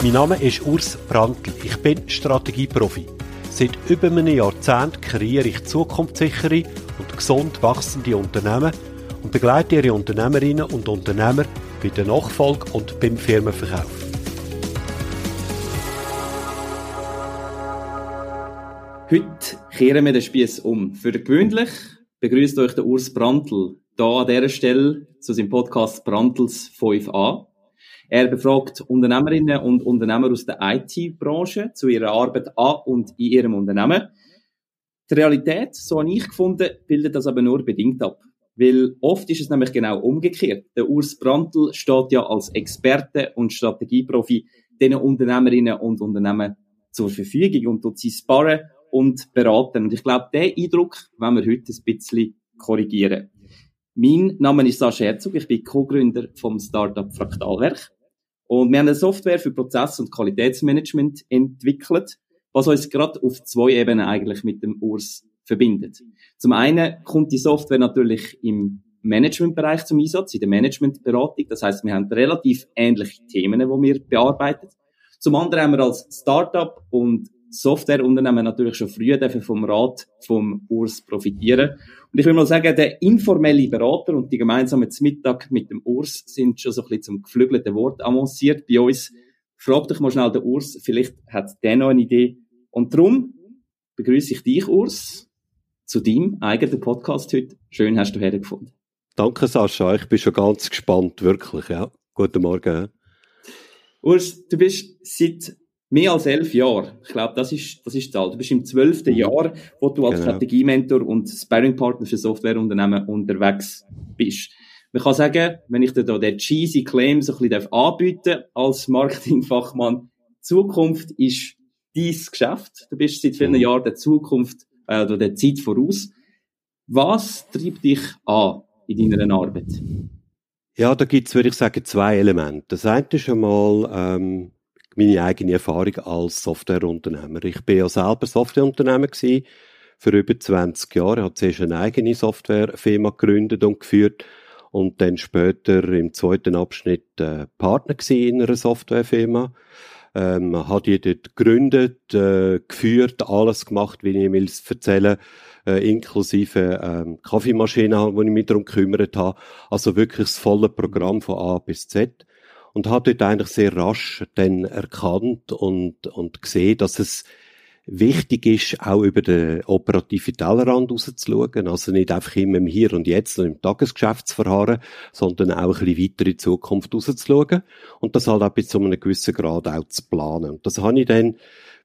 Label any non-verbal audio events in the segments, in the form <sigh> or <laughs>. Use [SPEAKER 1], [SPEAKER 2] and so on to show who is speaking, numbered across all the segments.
[SPEAKER 1] Mein Name ist Urs Brandl. Ich bin Strategieprofi. Seit über einem Jahrzehnt kreiere ich zukunftssichere und gesund wachsende Unternehmen und begleite ihre Unternehmerinnen und Unternehmer bei der Nachfolge und beim Firmenverkauf.
[SPEAKER 2] Heute kehren wir den Spieß um. Für gewöhnlich begrüßt euch der Urs Brandl da an dieser Stelle zu seinem Podcast Brandls 5a. Er befragt Unternehmerinnen und Unternehmer aus der IT-Branche zu ihrer Arbeit an und in ihrem Unternehmen. Die Realität, so habe ich gefunden, bildet das aber nur bedingt ab. Weil oft ist es nämlich genau umgekehrt. Der Urs Brandl steht ja als Experte und Strategieprofi den Unternehmerinnen und Unternehmen zur Verfügung und tut sie sparren und beraten. Und ich glaube, den Eindruck wollen wir heute ein bisschen korrigieren. Mein Name ist Sascha Herzog, ich bin Co-Gründer vom Startup Fraktalwerk. Und wir haben eine Software für Prozess- und Qualitätsmanagement entwickelt, was uns gerade auf zwei Ebenen eigentlich mit dem Urs verbindet. Zum einen kommt die Software natürlich im Managementbereich zum Einsatz, in der Managementberatung. Das heißt, wir haben relativ ähnliche Themen, die wir bearbeiten. Zum anderen haben wir als Startup und Softwareunternehmen natürlich schon früh dürfen vom Rat vom Urs profitieren. Und ich will mal sagen, der informelle Berater und die gemeinsamen Mittag mit dem Urs sind schon so ein bisschen zum geflügelten Wort avanciert bei uns. Frag doch mal schnell den Urs, vielleicht hat der noch eine Idee. Und darum begrüße ich dich, Urs, zu deinem eigenen Podcast heute. Schön hast du hergefunden.
[SPEAKER 1] Danke, Sascha. Ich bin schon ganz gespannt, wirklich, ja. Guten Morgen.
[SPEAKER 2] Urs, du bist seit mehr als elf Jahren. Ich glaube, das ist, das ist die Zahl. Du bist im zwölften mhm. Jahr, wo du als genau. Strategiementor und Sparringpartner für Softwareunternehmen unterwegs bist. Man kann sagen, wenn ich dir da den cheesy Claim so ein bisschen anbieten als Marketingfachmann, Zukunft ist dein Geschäft. Du bist seit vielen mhm. Jahren der Zukunft äh, oder der Zeit voraus. Was treibt dich an in deiner Arbeit?
[SPEAKER 1] Ja, da gibt's, würde ich sagen, zwei Elemente. Das eine ist einmal ähm, meine eigene Erfahrung als Softwareunternehmer. Ich bin ja selber Softwareunternehmer gewesen, für über 20 Jahre. Habe zuerst eine eigene Softwarefirma gegründet und geführt und dann später im zweiten Abschnitt äh, Partner in einer Softwarefirma ähm, hat die dort gegründet, äh, geführt, alles gemacht, wie ich will erzählen, äh, inklusive ähm, Kaffeemaschine, wo ich mich darum gekümmert habe. Also wirklich das volle Programm von A bis Z. Und habe dort eigentlich sehr rasch dann erkannt und, und gesehen, dass es wichtig ist, auch über den operativen Tellerrand rauszuschauen. Also nicht einfach immer im Hier und Jetzt und im Tagesgeschäft zu verharren, sondern auch ein bisschen weiter in die Zukunft rauszuschauen. Und das halt auch bis zu einem gewissen Grad auch zu planen. Und das habe ich dann,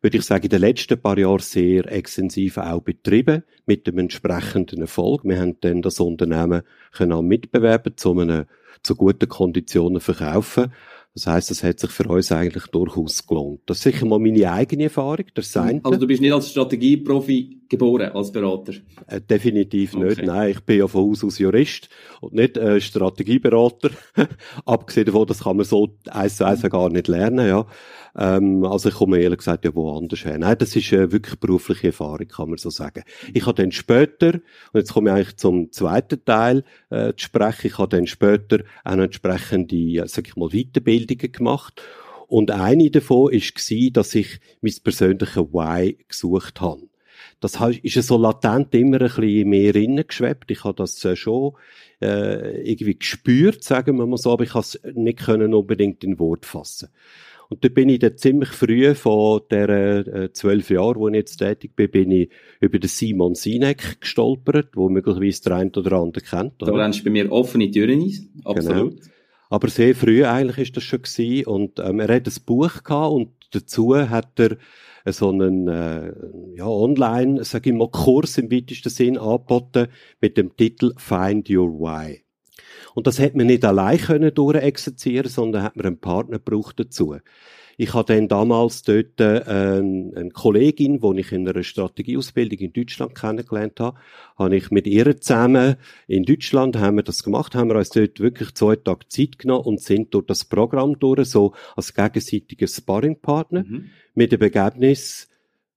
[SPEAKER 1] würde ich sagen, in den letzten paar Jahren sehr extensiv auch betrieben, mit dem entsprechenden Erfolg. Wir haben dann das Unternehmen können mitbewerben, zu einem zu guten Konditionen verkaufen. Das heißt, das hat sich für uns eigentlich durchaus gelohnt. Das ist sicher mal meine eigene Erfahrung. Das
[SPEAKER 2] also du bist nicht als Strategieprofi geboren, als Berater?
[SPEAKER 1] Äh, definitiv okay. nicht. Nein, ich bin ja von Haus aus Jurist und nicht äh, Strategieberater. <laughs> Abgesehen davon, das kann man so eins zu eins gar nicht lernen, ja. Ähm, also ich komme ehrlich gesagt ja woanders her. Nein, das ist äh, wirklich berufliche Erfahrung, kann man so sagen. Ich habe dann später, und jetzt komme ich eigentlich zum zweiten Teil äh, zu sprechen, ich habe dann später auch entsprechende, äh, sag ich mal, Weiterbildungen gemacht. Und eine davon war, dass ich mein persönliches Why gesucht habe. Das ist ja so latent immer ein bisschen mehr geschwebt. Ich habe das äh, schon äh, irgendwie gespürt, sagen wir mal so, aber ich habe es nicht können unbedingt in Wort fassen. Und da bin ich dann ziemlich früh, von der äh, zwölf äh, Jahren, wo ich jetzt tätig bin, bin ich über den Simon Sinek gestolpert, wo möglicherweise der eine oder andere kennt.
[SPEAKER 2] Da rennst bei mir offene Türen ein, absolut. Genau.
[SPEAKER 1] Aber sehr früh eigentlich ist das schon gewesen. Und ähm, er hat ein Buch gehabt und dazu hat er so einen äh, ja, online, sag ich mal, Kurs im weitesten Sinn angeboten mit dem Titel Find Your Why. Und das hat man nicht allein können durchexerzieren, sondern hat man einen Partner gebraucht dazu. Ich habe dann damals dort äh, eine Kollegin, die ich in einer Strategieausbildung in Deutschland kennengelernt habe, habe ich mit ihr zusammen in Deutschland haben wir das gemacht, haben wir uns dort wirklich zwei Tage Zeit genommen und sind durch das Programm durch, so als gegenseitiger Sparringpartner, mhm. mit dem Ergebnis,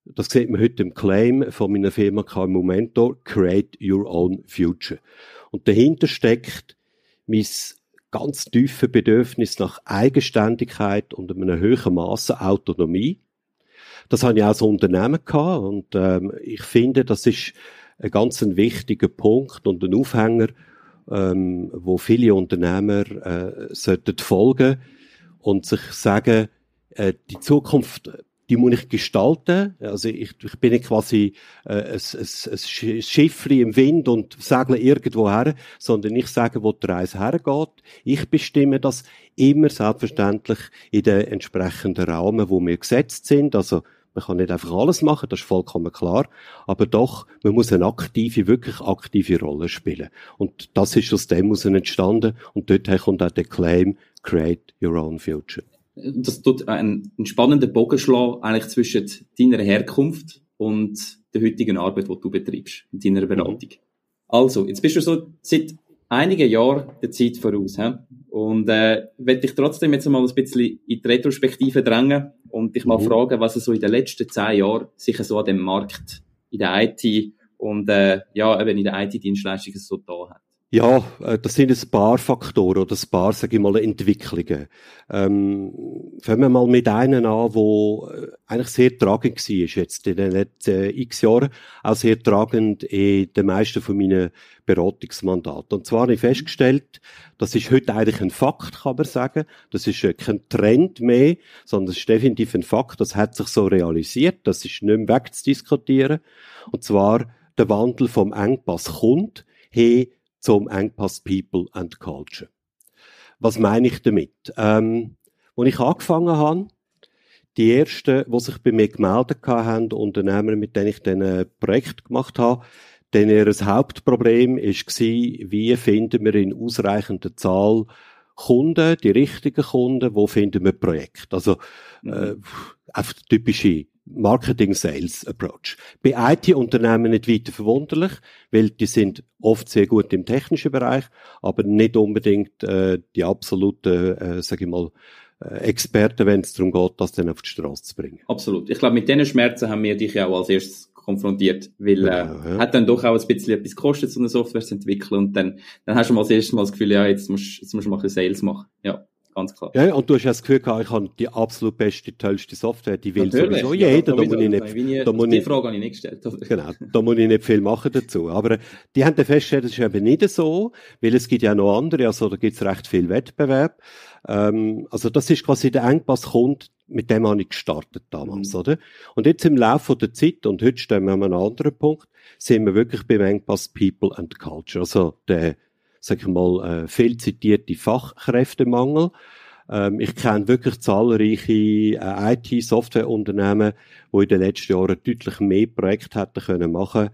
[SPEAKER 1] das sieht man heute im Claim von meiner Firma KM Momentor, Create Your Own Future. Und dahinter steckt mein ganz tiefe Bedürfnis nach Eigenständigkeit und einem höheren Maße Autonomie. Das habe ich auch als Unternehmen gehabt und ähm, ich finde, das ist ein ganz ein wichtiger Punkt und ein Aufhänger, ähm, wo viele Unternehmer äh, sollten folgen und sich sagen, äh, die Zukunft die muss ich gestalten. Also ich, ich bin nicht quasi äh, ein, ein, ein Schiffli im Wind und segle irgendwo her, sondern ich sage, wo die Reise hergeht. Ich bestimme das immer selbstverständlich in den entsprechenden Rahmen, wo wir gesetzt sind. Also man kann nicht einfach alles machen, das ist vollkommen klar. Aber doch, man muss eine aktive, wirklich aktive Rolle spielen. Und das ist aus dem heraus entstanden. Und dort kommt auch der Claim, Create Your Own Future
[SPEAKER 2] das tut einen, einen spannenden Bogen schlagen, eigentlich zwischen deiner Herkunft und der heutigen Arbeit, die du betreibst, in deiner mhm. Beratung. Mhm. Also, jetzt bist du so seit einigen Jahren der Zeit voraus, he? und äh, werde dich trotzdem jetzt mal ein bisschen in die Retrospektive drängen und dich mal mhm. fragen, was so in den letzten zehn Jahren sich so an dem Markt in der IT und äh, ja, eben in der IT-Dienstleistung so da hat.
[SPEAKER 1] Ja, äh, das sind ein paar Faktoren oder ein paar, sage ich mal, Entwicklungen. Ähm, fangen wir mal mit einem an, wo äh, eigentlich sehr tragend war, jetzt in den letzten äh, x Jahren, auch sehr tragend in den meisten von meinen Beratungsmandaten. Und zwar habe ich festgestellt, das ist heute eigentlich ein Fakt, kann man sagen. Das ist kein Trend mehr, sondern es ist definitiv ein Fakt, das hat sich so realisiert, das ist nicht mehr wegzudiskutieren. Und zwar der Wandel vom Engpass kommt, hey, zum Engpass People and Culture. Was meine ich damit? Ähm, als ich angefangen habe, die ersten, die sich bei mir gemeldet haben, Unternehmer, mit denen ich dann ein Projekt gemacht habe, denn ihr Hauptproblem war, wie finden wir in ausreichender Zahl Kunden, die richtigen Kunden, wo finden wir Projekte? Also, mhm. äh, einfach typische Marketing-Sales-Approach. Bei IT-Unternehmen nicht weiter verwunderlich, weil die sind oft sehr gut im technischen Bereich, aber nicht unbedingt äh, die absoluten, äh, sage ich mal, äh, Experten, wenn es darum geht, das dann auf die Straße zu bringen.
[SPEAKER 2] Absolut. Ich glaube, mit diesen Schmerzen haben wir dich ja auch als erstes konfrontiert, weil äh, ja, ja. hat dann doch auch ein bisschen etwas gekostet, so eine Software zu entwickeln und dann, dann hast du mal das erste Mal das Gefühl, ja, jetzt musst, jetzt musst du mal ein bisschen Sales machen. Ja ganz klar.
[SPEAKER 1] Ja, und du hast ja das Gefühl gehabt, ich habe die absolut beste, tollste Software, die will Natürlich. sowieso jeder. Ja, da, muss ich nicht, nie, da muss
[SPEAKER 2] die Frage habe ich nicht gestellt. Oder?
[SPEAKER 1] Genau, da muss ich nicht viel machen dazu. Aber die haben dann festgestellt, das ist eben nicht so, weil es gibt ja noch andere, also da gibt es recht viel Wettbewerb. Ähm, also das ist quasi der Engpass kommt, mit dem habe ich gestartet damals, mhm. oder? Und jetzt im Laufe der Zeit, und heute stehen wir an einem anderen Punkt, sind wir wirklich beim Engpass People and Culture. Also der sag ich mal, äh, viel zitierte Fachkräftemangel. Ähm, ich kenne wirklich zahlreiche äh, IT-Softwareunternehmen, die in den letzten Jahren deutlich mehr Projekte hätten können machen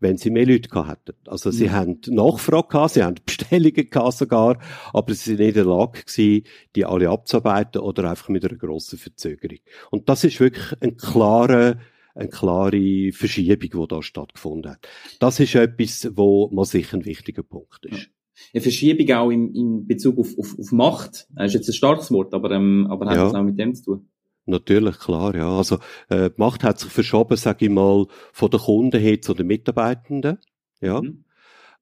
[SPEAKER 1] wenn sie mehr Leute gehabt hätten. Also sie mhm. haben Nachfrage gehabt, sie haben <laughs> Bestellungen gehabt sogar, aber sie sind nicht in der Lage gewesen, die alle abzuarbeiten oder einfach mit einer grossen Verzögerung. Und das ist wirklich ein klarer eine klare Verschiebung, die da stattgefunden hat. Das ist etwas, wo man sicher ein wichtiger Punkt ist
[SPEAKER 2] eine Verschiebung auch in, in Bezug auf, auf, auf Macht. Das ist jetzt ein starkes Wort, aber, ähm, aber hat ja. das auch mit dem zu tun?
[SPEAKER 1] Natürlich, klar, ja. Also, äh, die Macht hat sich verschoben, sage ich mal, von den Kunden her zu den Mitarbeitenden. Ja. Mhm.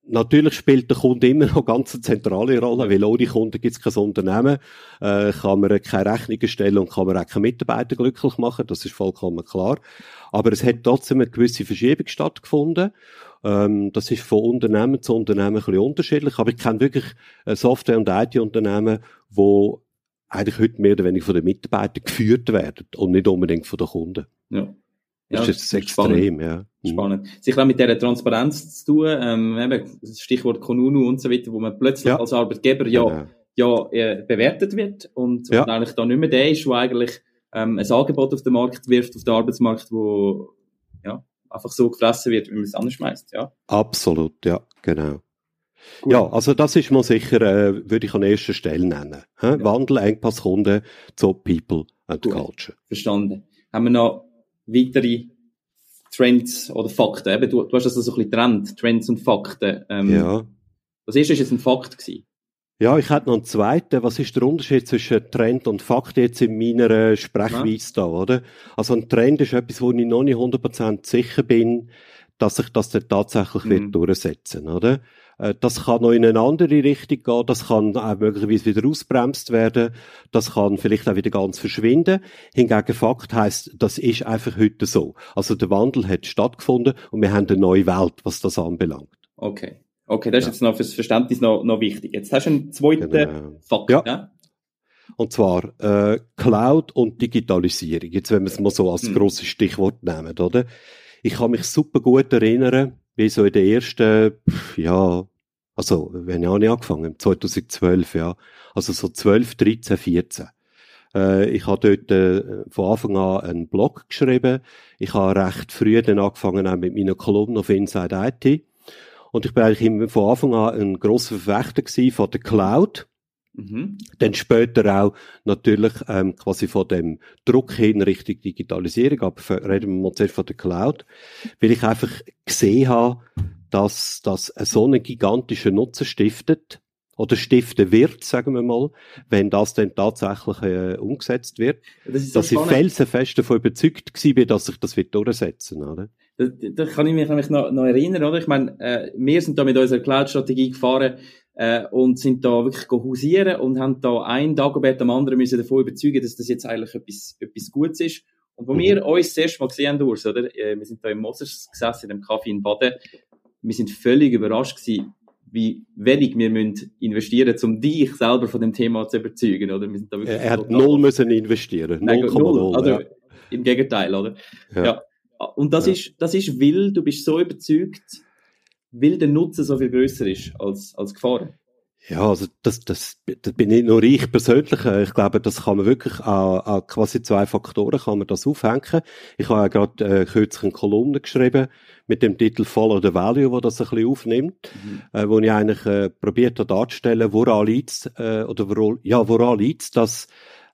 [SPEAKER 1] Natürlich spielt der Kunde immer noch ganz eine zentrale Rolle, weil ohne Kunden gibt es kein Unternehmen, äh, kann man keine Rechnungen stellen und kann man auch keine Mitarbeiter glücklich machen, das ist vollkommen klar. Aber es hat trotzdem eine gewisse Verschiebung stattgefunden ähm, das ist von Unternehmen zu Unternehmen ein bisschen unterschiedlich, aber ich kenne wirklich äh, Software- und IT-Unternehmen, wo eigentlich heute mehr oder weniger von den Mitarbeitern geführt werden und nicht unbedingt von den Kunden.
[SPEAKER 2] Ja.
[SPEAKER 1] Ja, das ist extrem, spannend. ja.
[SPEAKER 2] Mhm. Spannend. Sich auch mit dieser Transparenz zu tun, ähm, eben, das Stichwort Konunu und so weiter, wo man plötzlich ja. als Arbeitgeber ja, ja äh, bewertet wird und, ja. und eigentlich da nicht mehr der ist, wo eigentlich ähm, ein Angebot auf den Markt wirft, auf den Arbeitsmarkt, wo ja, einfach so gefressen wird, wie man es anschmeißt, ja.
[SPEAKER 1] Absolut, ja, genau. Gut. Ja, also das ist mal sicher, äh, würde ich an erster Stelle nennen. Ja. Wandel, Engpass, Kunden zu People and Gut, culture.
[SPEAKER 2] Verstanden. Haben wir noch weitere Trends oder Fakten? Eben, du, du hast das so ein bisschen getrennt, Trends und Fakten.
[SPEAKER 1] Ähm, ja.
[SPEAKER 2] Was ist, ist jetzt ein Fakt gewesen?
[SPEAKER 1] Ja, ich hätte noch einen zweiten. Was ist der Unterschied zwischen Trend und Fakt jetzt in meiner Sprechweise ja. da, oder? Also ein Trend ist etwas, wo ich noch nicht 100% sicher bin, dass sich das dann tatsächlich mhm. wird durchsetzen, oder? Äh, das kann noch in eine andere Richtung gehen, das kann auch möglicherweise wieder ausbremst werden, das kann vielleicht auch wieder ganz verschwinden. Hingegen Fakt heißt, das ist einfach heute so. Also der Wandel hat stattgefunden und wir haben eine neue Welt, was das anbelangt.
[SPEAKER 2] Okay. Okay, das ist ja. jetzt noch fürs Verständnis noch, noch wichtig. Jetzt hast du einen zweiten genau. Fakt. Ja. ja.
[SPEAKER 1] Und zwar äh, Cloud und Digitalisierung. Jetzt, wenn wir es mal so als hm. grosses Stichwort nehmen, oder? Ich kann mich super gut erinnern, wie so in der ersten, ja, also, wenn ich auch nicht angefangen, 2012, ja. Also so 12, 13, 14. Äh, ich habe dort äh, von Anfang an einen Blog geschrieben. Ich habe recht früh dann angefangen auch mit meiner Kolumne auf Inside IT. Und ich bin eigentlich von Anfang an ein grosser Verfechter von der Cloud. Mhm. Dann später auch natürlich ähm, quasi von dem Druck hin Richtung Digitalisierung, aber reden wir mal zuerst von der Cloud, weil ich einfach gesehen habe, dass das so einen gigantischen Nutzen stiftet oder stiften wird, sagen wir mal, wenn das dann tatsächlich äh, umgesetzt wird, das so dass ich felsenfest davon überzeugt bin, dass sich das wird durchsetzen, oder?
[SPEAKER 2] Da, da kann ich mich nämlich noch, noch erinnern, oder? Ich meine, äh, wir sind da mit unserer Cloud-Strategie gefahren äh, und sind da wirklich hausieren und haben da ein Dagobert am anderen müssen davon überzeugen, dass das jetzt eigentlich etwas, etwas Gutes ist. Und wo mhm. wir uns das erste Mal gesehen haben, Urs, oder? Äh, wir sind da im Mosers gesessen, in dem Kaffee in Baden. Wir sind völlig überrascht gewesen, wie wenig wir müssen investieren, um dich selber von dem Thema zu überzeugen, oder? Wir
[SPEAKER 1] sind da wirklich er hat null müssen investieren. 0,0.
[SPEAKER 2] Also, ja. im Gegenteil, oder? Ja. ja. Und das ja. ist, das ist, weil du bist so überzeugt, weil der Nutzen so viel größer ist als, als Gefahr.
[SPEAKER 1] Ja, also das, das, das bin nicht nur ich persönlich. Äh, ich glaube, das kann man wirklich an, an quasi zwei Faktoren kann man das aufhängen. Ich habe ja gerade äh, kürzlich eine Kolumne geschrieben mit dem Titel Follow the Value, wo das ein bisschen aufnimmt, mhm. äh, wo ich eigentlich äh, probiert habe darzustellen, woran liegt äh, oder woran, ja, woran liegt dass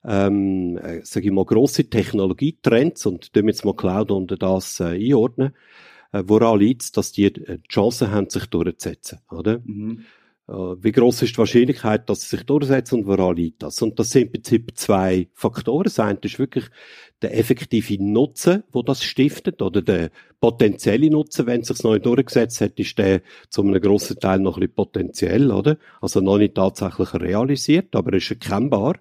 [SPEAKER 1] ähm, äh, sage ich mal, grosse Technologietrends und damit jetzt mal Cloud unter das äh, einordnen, woran liegt dass die äh, Chancen haben, sich durchzusetzen, oder? Mhm. Äh, wie groß ist die Wahrscheinlichkeit, dass sie sich durchsetzen und woran liegt das? Und das sind im Prinzip zwei Faktoren. Das eine ist wirklich der effektive Nutzen, wo das stiftet, oder der potenzielle Nutzen, wenn es sich neu durchgesetzt hat, ist der zu einem grossen Teil noch ein bisschen potenziell, oder? Also noch nicht tatsächlich realisiert, aber ist erkennbar.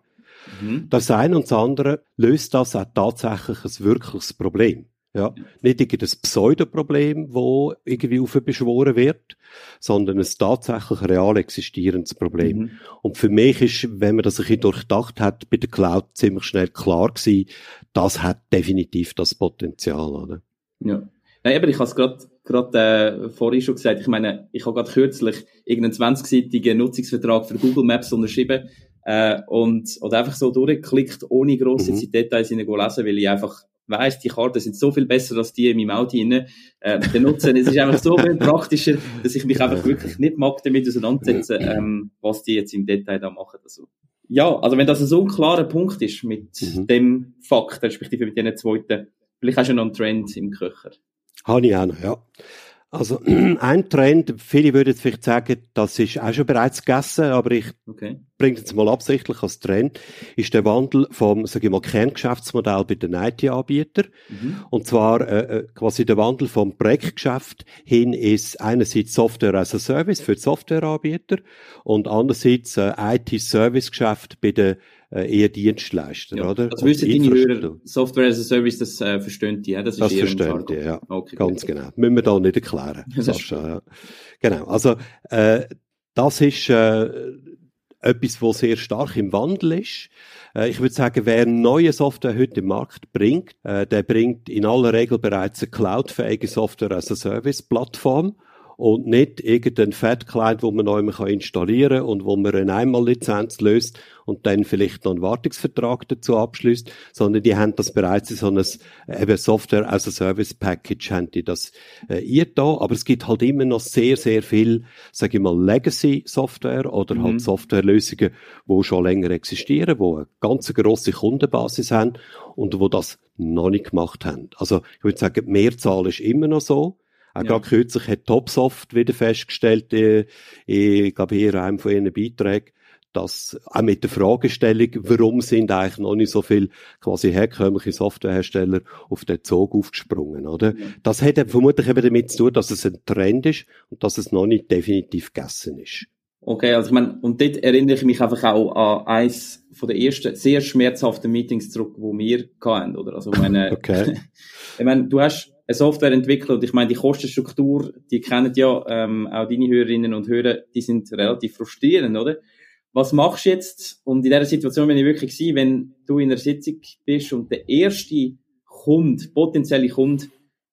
[SPEAKER 1] Mhm. Das eine und das andere löst das auch tatsächlich ein wirkliches Problem. Ja, nicht irgendein Pseudoproblem, wo irgendwie aufbeschworen wird, sondern ein tatsächlich real existierendes Problem. Mhm. Und für mich ist, wenn man das ein bisschen durchdacht hat, bei der Cloud ziemlich schnell klar gewesen, das hat definitiv das Potenzial, oder?
[SPEAKER 2] Ja. Nein, aber ich habe es gerade gerade äh, vorhin schon gesagt, ich meine, ich habe gerade kürzlich irgendeinen 20-seitigen Nutzungsvertrag für Google Maps unterschrieben äh, und oder einfach so durchgeklickt, ohne grosse mhm. Details hineinzulesen, weil ich einfach weiss, die Karten sind so viel besser als die in meinem Auto rein. Äh, der Nutzen, es ist einfach so viel praktischer, dass ich mich einfach wirklich nicht mag damit auseinandersetzen, ähm, was die jetzt im Detail da machen. Also, ja, also wenn das so ein klarer Punkt ist mit mhm. dem Fakt, respektive mit diesen zweiten, vielleicht hast du noch einen Trend im Köcher.
[SPEAKER 1] Habe ich auch noch, ja. Also <clears throat> ein Trend, viele würden vielleicht sagen, das ist auch schon bereits gegessen, aber ich okay. bringe es mal absichtlich als Trend, ist der Wandel vom, sage ich mal, Kerngeschäftsmodell bei den IT-Anbietern. Mhm. Und zwar äh, äh, quasi der Wandel vom Projektgeschäft hin ist einerseits Software as a Service für die Softwareanbieter und andererseits äh, IT-Service-Geschäft bei den äh, eher Dienstleister, ja. oder?
[SPEAKER 2] Also wissen deine Hörer, Software as a Service, das äh, verstehen die, ja?
[SPEAKER 1] Das, ist das verstehen die, ja. Okay, Ganz gut. genau. Müssen wir da nicht erklären. <laughs> Sascha, ja. Genau. Also, äh, das ist äh, etwas, was sehr stark im Wandel ist. Äh, ich würde sagen, wer neue Software heute im Markt bringt, äh, der bringt in aller Regel bereits eine cloudfähige Software as a Service Plattform und nicht irgendein Fat-Client, wo man neu installieren kann und wo man eine Einmallizenz löst und dann vielleicht noch einen Wartungsvertrag dazu abschließt, sondern die haben das bereits in so einem eben Software as a Service Package haben die das äh, da, aber es gibt halt immer noch sehr, sehr viel, sage ich mal, Legacy Software oder halt mhm. halt Softwarelösungen, wo schon länger existieren, wo eine ganz grosse Kundenbasis haben und wo das noch nicht gemacht haben. Also ich würde sagen, die Mehrzahl ist immer noch so. Auch ja. gerade kürzlich hat Topsoft wieder festgestellt, äh, ich glaube, hier in einem von ihren Beiträgen, dass auch mit der Fragestellung, warum sind eigentlich noch nicht so viele quasi herkömmliche Softwarehersteller auf den Zug aufgesprungen, oder? Ja. Das hat vermutlich eben damit zu tun, dass es ein Trend ist und dass es noch nicht definitiv gegessen ist.
[SPEAKER 2] Okay, also ich meine, und dort erinnere ich mich einfach auch an eins von der ersten sehr schmerzhaften Meetings zurück, wo wir hatten, oder? Also meine, <laughs>
[SPEAKER 1] okay. <laughs>
[SPEAKER 2] ich meine, du hast eine Software entwickelt und ich meine, die Kostenstruktur, die kennen ja ähm, auch deine Hörerinnen und Hörer, die sind relativ frustrierend, oder? Was machst du jetzt? Und in dieser Situation bin ich wirklich gewesen, wenn du in einer Sitzung bist und der erste Kunde, potenzielle Kunde,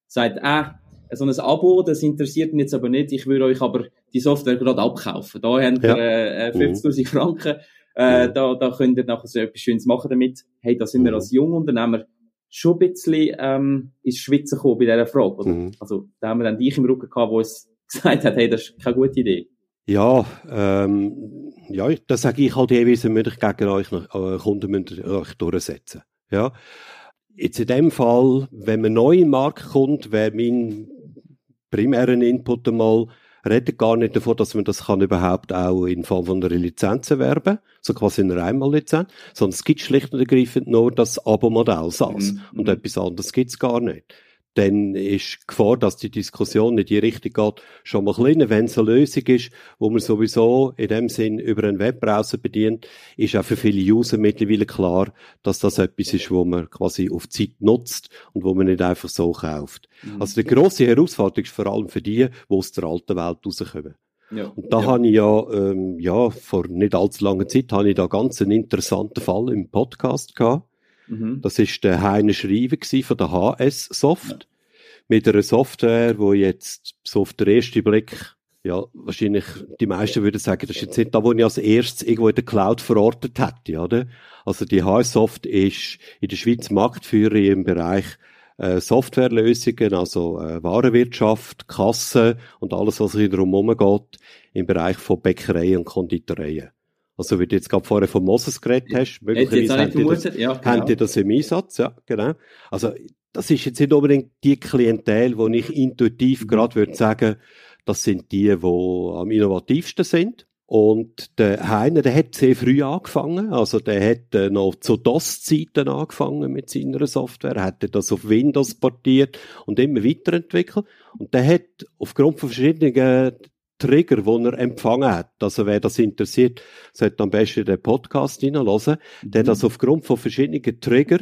[SPEAKER 2] sagt, ah, so ein Abo, das interessiert mich jetzt aber nicht, ich würde euch aber die Software gerade abkaufen. Da habt ihr ja. äh, 50'000 mhm. Franken, äh, da, da könnt ihr nachher so etwas Schönes machen damit. Hey, da sind mhm. wir als Jungunternehmer schon ein bisschen ähm, ins Schwitzen gekommen bei dieser Frage. Oder? Mhm. Also da haben wir dann dich im Rücken gehabt, wo es <laughs> gesagt hat, hey, das ist keine gute Idee.
[SPEAKER 1] Ja, ähm, ja, das sage ich halt jeweils, wenn ich gegen euch äh, Kunden müsst euch durchsetzen. Ja. Jetzt in dem Fall, wenn man neu im Markt kommt, wäre mein primärer Input einmal, redet gar nicht davon, dass man das kann überhaupt auch in Form von einer Lizenz erwerben, so quasi eine Einmallizenz, sondern es gibt schlicht und ergreifend nur das Abo-Modell SaaS. Mhm. Und etwas anderes gibt's gar nicht dann ist die Gefahr, dass die Diskussion in die Richtung geht, schon mal kleiner. Wenn es eine Lösung ist, wo man sowieso in dem Sinn über einen Webbrowser bedient, ist auch für viele User mittlerweile klar, dass das etwas ist, wo man quasi auf Zeit nutzt und wo man nicht einfach so kauft. Mhm. Also die grosse Herausforderung ist vor allem für die, die aus der alten Welt rauskommen. Ja. Und da ja. habe ich ja, ähm, ja, vor nicht allzu langer Zeit habe ich da ganz einen interessanten Fall im Podcast gehabt Mhm. Das ist der Heiner Schreiber von der HS Soft. Ja. Mit einer Software, wo jetzt so auf den ersten Blick, ja, wahrscheinlich die meisten würden sagen, das ist jetzt nicht da, wo ich als erstes irgendwo in der Cloud verortet hätte, oder? Also die HS Soft ist in der Schweiz Marktführer im Bereich äh, Softwarelösungen, also äh, Warenwirtschaft, Kasse und alles, was drumherum geht, im Bereich von Bäckereien und Konditoreien. Also, wie du jetzt gerade vorher von Moses geredet hast, möglicherweise haben die, das, ja, genau. haben die das im Einsatz, ja, genau. Also, das ist jetzt nicht unbedingt die Klientel, wo ich intuitiv mhm. gerade würde sagen, das sind die, die am innovativsten sind. Und der Heiner, der hat sehr früh angefangen. Also, der hat äh, noch zu DOS-Zeiten angefangen mit seiner Software, hat das auf Windows portiert und immer weiterentwickelt. Und der hat aufgrund von verschiedenen Trigger, den er empfangen hat. Also wer das interessiert, sollte am besten den Podcast hineinhören. Mhm. Der das aufgrund von verschiedenen Trigger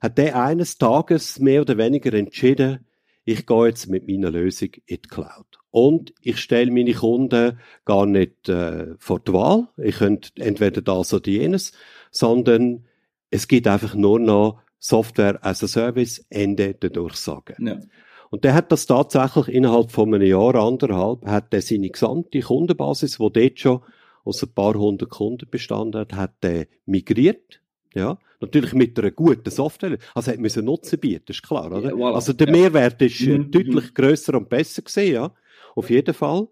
[SPEAKER 1] hat der eines Tages mehr oder weniger entschieden, ich gehe jetzt mit meiner Lösung in die Cloud. Und ich stelle meine Kunden gar nicht äh, vor die Wahl. Ich könnte entweder das oder jenes, sondern es gibt einfach nur noch Software as a Service, Ende der Durchsage. Ja. Und der hat das tatsächlich innerhalb von einem Jahr, anderthalb, hat er seine gesamte Kundenbasis, wo dort schon aus ein paar hundert Kunden bestanden hat, hat er migriert. Ja, natürlich mit einer guten Software. Also hat müssen Nutzen bieten, ist klar, oder? Ja, voilà. Also der ja. Mehrwert ist äh, mhm. deutlich grösser und besser gesehen, ja. Auf jeden Fall.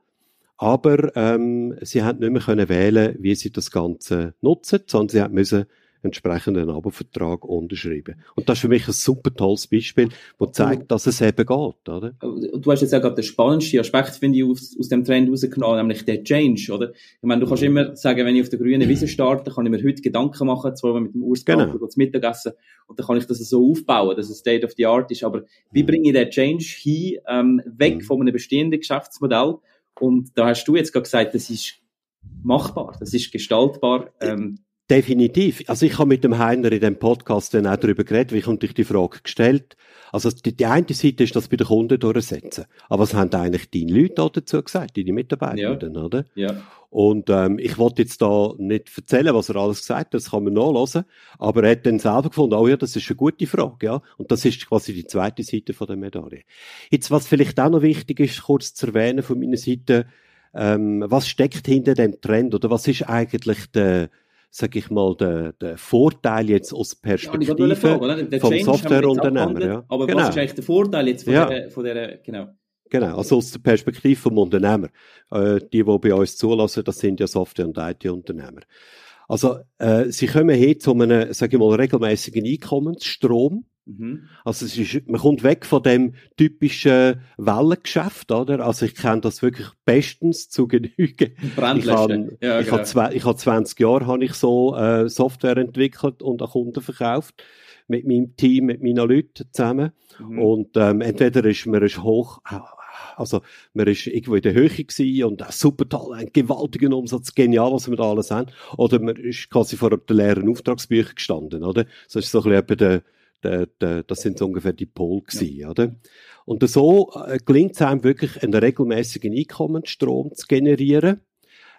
[SPEAKER 1] Aber ähm, sie haben nicht mehr können wählen, wie sie das Ganze nutzen, sondern sie haben müssen entsprechenden Abo-Vertrag unterschreiben. Und das ist für mich ein super tolles Beispiel, das zeigt, dass es eben geht, oder?
[SPEAKER 2] Du hast jetzt auch gerade den spannendsten Aspekt, finde ich, aus, aus dem Trend rausgenommen, nämlich der Change, oder? Ich meine, du kannst immer sagen, wenn ich auf der grünen Wiese starte, kann ich mir heute Gedanken machen, zwar mit dem Ursprung genau. zu Mittagessen, und dann kann ich das so aufbauen, dass es State of the Art ist, aber wie mhm. bringe ich den Change hin, ähm, weg mhm. von einem bestehenden Geschäftsmodell? Und da hast du jetzt gerade gesagt, das ist machbar, das ist gestaltbar, ähm,
[SPEAKER 1] Definitiv. Also ich habe mit dem Heiner in dem Podcast dann auch darüber geredet, wie ich dich die Frage gestellt. Also die, die eine Seite ist das bei den Kunden durchsetzen. Aber was haben eigentlich deine Leute dazu gesagt, deine Mitarbeitenden,
[SPEAKER 2] ja.
[SPEAKER 1] oder?
[SPEAKER 2] Ja.
[SPEAKER 1] Und ähm, ich wollte jetzt da nicht erzählen, was er alles gesagt hat, das kann man nachlesen. Aber er hat dann selber gefunden, oh ja, das ist eine gute Frage, ja. Und das ist quasi die zweite Seite von der Medaille. Jetzt, was vielleicht auch noch wichtig ist, kurz zu erwähnen von meiner Seite, ähm, was steckt hinter dem Trend oder was ist eigentlich der sag ich mal, der, der Vorteil jetzt aus Perspektive
[SPEAKER 2] ja, fragen,
[SPEAKER 1] vom Softwareunternehmer.
[SPEAKER 2] Ja. Aber genau. was ist eigentlich der Vorteil jetzt von, ja. der, von der, genau?
[SPEAKER 1] Genau, also aus der Perspektive vom Unternehmer. Äh, die, die bei uns zulassen, das sind ja Software- und IT-Unternehmer. Also, äh, sie kommen hier zu einem, sage ich mal, regelmäßigen Einkommensstrom. Mhm. Also es ist, man kommt weg von dem typischen Wellengeschäft, oder? Also ich kenne das wirklich bestens zu Genüge. <laughs> Ich habe ja, ich genau. hab ich hab 20 Jahre habe ich so äh, Software entwickelt und an Kunden verkauft mit meinem Team, mit meinen Leuten zusammen. Mhm. Und ähm, entweder ist man ist hoch, also man ist irgendwo in der Höhe gewesen und super toll, ein gewaltigen Umsatz, genial, was wir da alles haben. Oder man ist quasi vor den leeren Auftragsbüchern gestanden, oder? So ist so ein bisschen der, das sind so ungefähr die Pole gewesen, ja. oder? Und so äh, gelingt es einem wirklich, einen regelmäßigen Einkommensstrom zu generieren.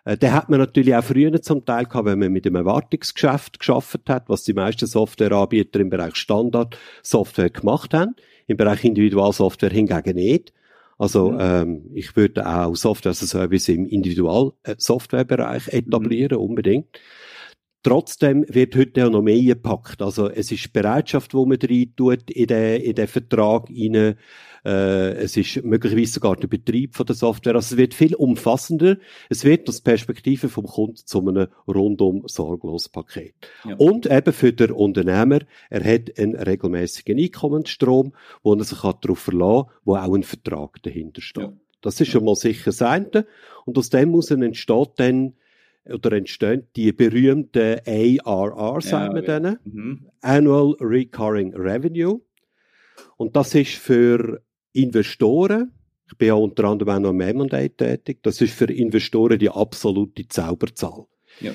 [SPEAKER 1] Äh, den hat man natürlich auch früher zum Teil gehabt, wenn man mit dem Erwartungsgeschäft geschafft hat, was die meisten Softwareanbieter im Bereich Standard-Software gemacht haben. Im Bereich Individualsoftware hingegen nicht. Also mhm. ähm, ich würde auch Software as a Service im Individual-Softwarebereich äh, etablieren, mhm. unbedingt. Trotzdem wird heute auch noch mehr gepackt. Also es ist Bereitschaft, wo man rein tut in den, in den Vertrag rein. Äh, es ist möglicherweise sogar der Betrieb von der Software. Also es wird viel umfassender. Es wird aus Perspektive vom Kunden zu einem rundum sorglos Paket. Ja. Und eben für den Unternehmer, er hat einen regelmäßigen Einkommensstrom, wo er sich darauf verlassen kann, wo auch ein Vertrag dahinter steht. Ja. Das ist schon mal sicher das eine. Und aus dem muss entsteht dann oder entstehen die berühmten ARR, sagen ja, wir denen. Mhm. Annual Recurring Revenue. Und das ist für Investoren, ich bin ja unter anderem auch noch im M&A tätig, das ist für Investoren die absolute Zauberzahl. Ja.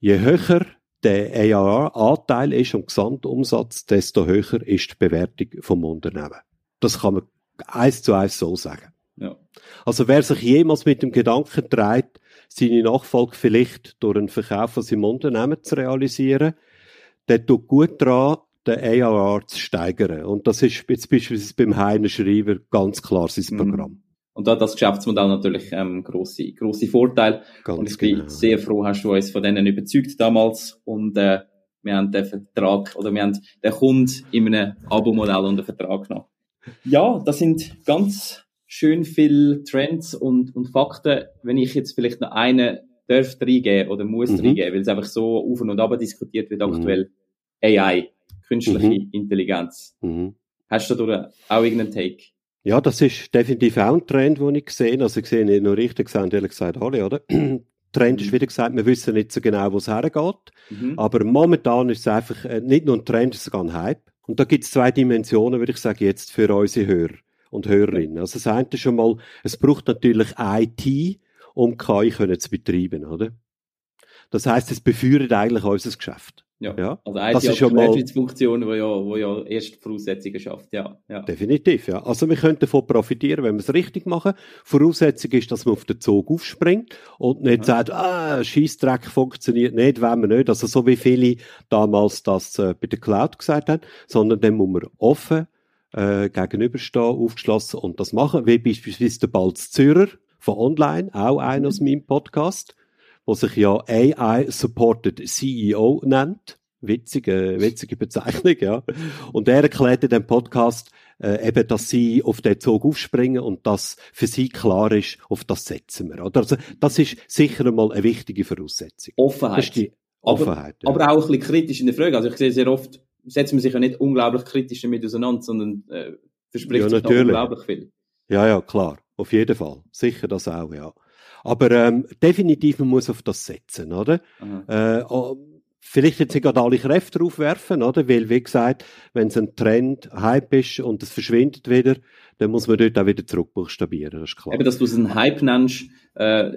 [SPEAKER 1] Je höher der ARR-Anteil ist am Gesamtumsatz, desto höher ist die Bewertung vom Unternehmen. Das kann man eins zu eins so sagen. Ja. Also wer sich jemals mit dem Gedanken trägt, seine Nachfolge vielleicht durch einen Verkauf von seinem Unternehmen zu realisieren, der tut gut daran, den ARR zu steigern. Und das ist jetzt beispielsweise beim Heiner Schreiber ganz klar sein mhm. Programm.
[SPEAKER 2] Und da hat das Geschäftsmodell natürlich ähm, große große Vorteil. Ganz und ich bin genau. sehr froh, hast du uns von denen überzeugt damals und äh, wir haben den Vertrag oder wir haben den Kunden in einem Abo-Modell unter Vertrag genommen. Ja, das sind ganz schön viele Trends und, und Fakten. Wenn ich jetzt vielleicht noch einen darf reingeben oder muss mhm. reingeben, weil es einfach so auf und ab diskutiert wird mhm. aktuell. AI künstliche mhm. Intelligenz. Mhm. Hast du da auch irgendeinen Take?
[SPEAKER 1] Ja, das ist definitiv auch ein Trend, den ich sehe. Also ich sehe nicht nur richtig, sagen ehrlich gesagt alle, oder? <clears throat> Trend ist, mhm. wie gesagt, wir wissen nicht so genau, wo es hergeht. Mhm. Aber momentan ist es einfach äh, nicht nur ein Trend, es ist sogar ein Hype. Und da gibt es zwei Dimensionen, würde ich sagen, jetzt für unsere Hörer und Hörerinnen. Also das eine schon mal, es braucht natürlich IT, um KI können zu betreiben, oder? Das heißt, es beführt eigentlich unser Geschäft.
[SPEAKER 2] Ja. ja. Also eine das ist schon mal Funktion, die ja, wo ja erst Voraussetzungen schafft. Ja. ja.
[SPEAKER 1] Definitiv, ja. Also wir können davon profitieren, wenn wir es richtig machen. Voraussetzung ist, dass man auf den Zug aufspringt und nicht ja. sagt, ah, Scheißdreck funktioniert nicht, wenn wir nicht. Also so wie viele damals das äh, bei der Cloud gesagt haben, sondern dann muss man offen äh, gegenüberstehen, aufgeschlossen und das machen, wie beispielsweise der Balz Zürcher von Online, auch einer aus mhm. meinem Podcast wo sich ja AI Supported CEO nennt. Witzige, witzige Bezeichnung, ja. Und er erklärt in dem Podcast, äh, eben, dass sie auf den Zug aufspringen und dass für sie klar ist, auf das setzen wir. Oder? Also, das ist sicher einmal eine wichtige Voraussetzung.
[SPEAKER 2] Offenheit. Offenheit. Aber, ja. aber auch ein bisschen kritisch in der Frage. Also ich sehe sehr oft, setzt man sich ja nicht unglaublich kritisch damit auseinander, sondern äh, verspricht ja, sich unglaublich viel.
[SPEAKER 1] Ja, ja, klar. Auf jeden Fall. Sicher das auch, ja. Aber ähm, definitiv, man muss auf das setzen, oder? Äh, oh, vielleicht jetzt nicht gerade alle Kräfte drauf werfen, oder? Weil, wie gesagt, wenn es ein Trend, Hype ist und es verschwindet wieder, dann muss man dort auch wieder zurückbuchstabieren, das ist klar.
[SPEAKER 2] Eben, dass du es einen Hype nennst, äh,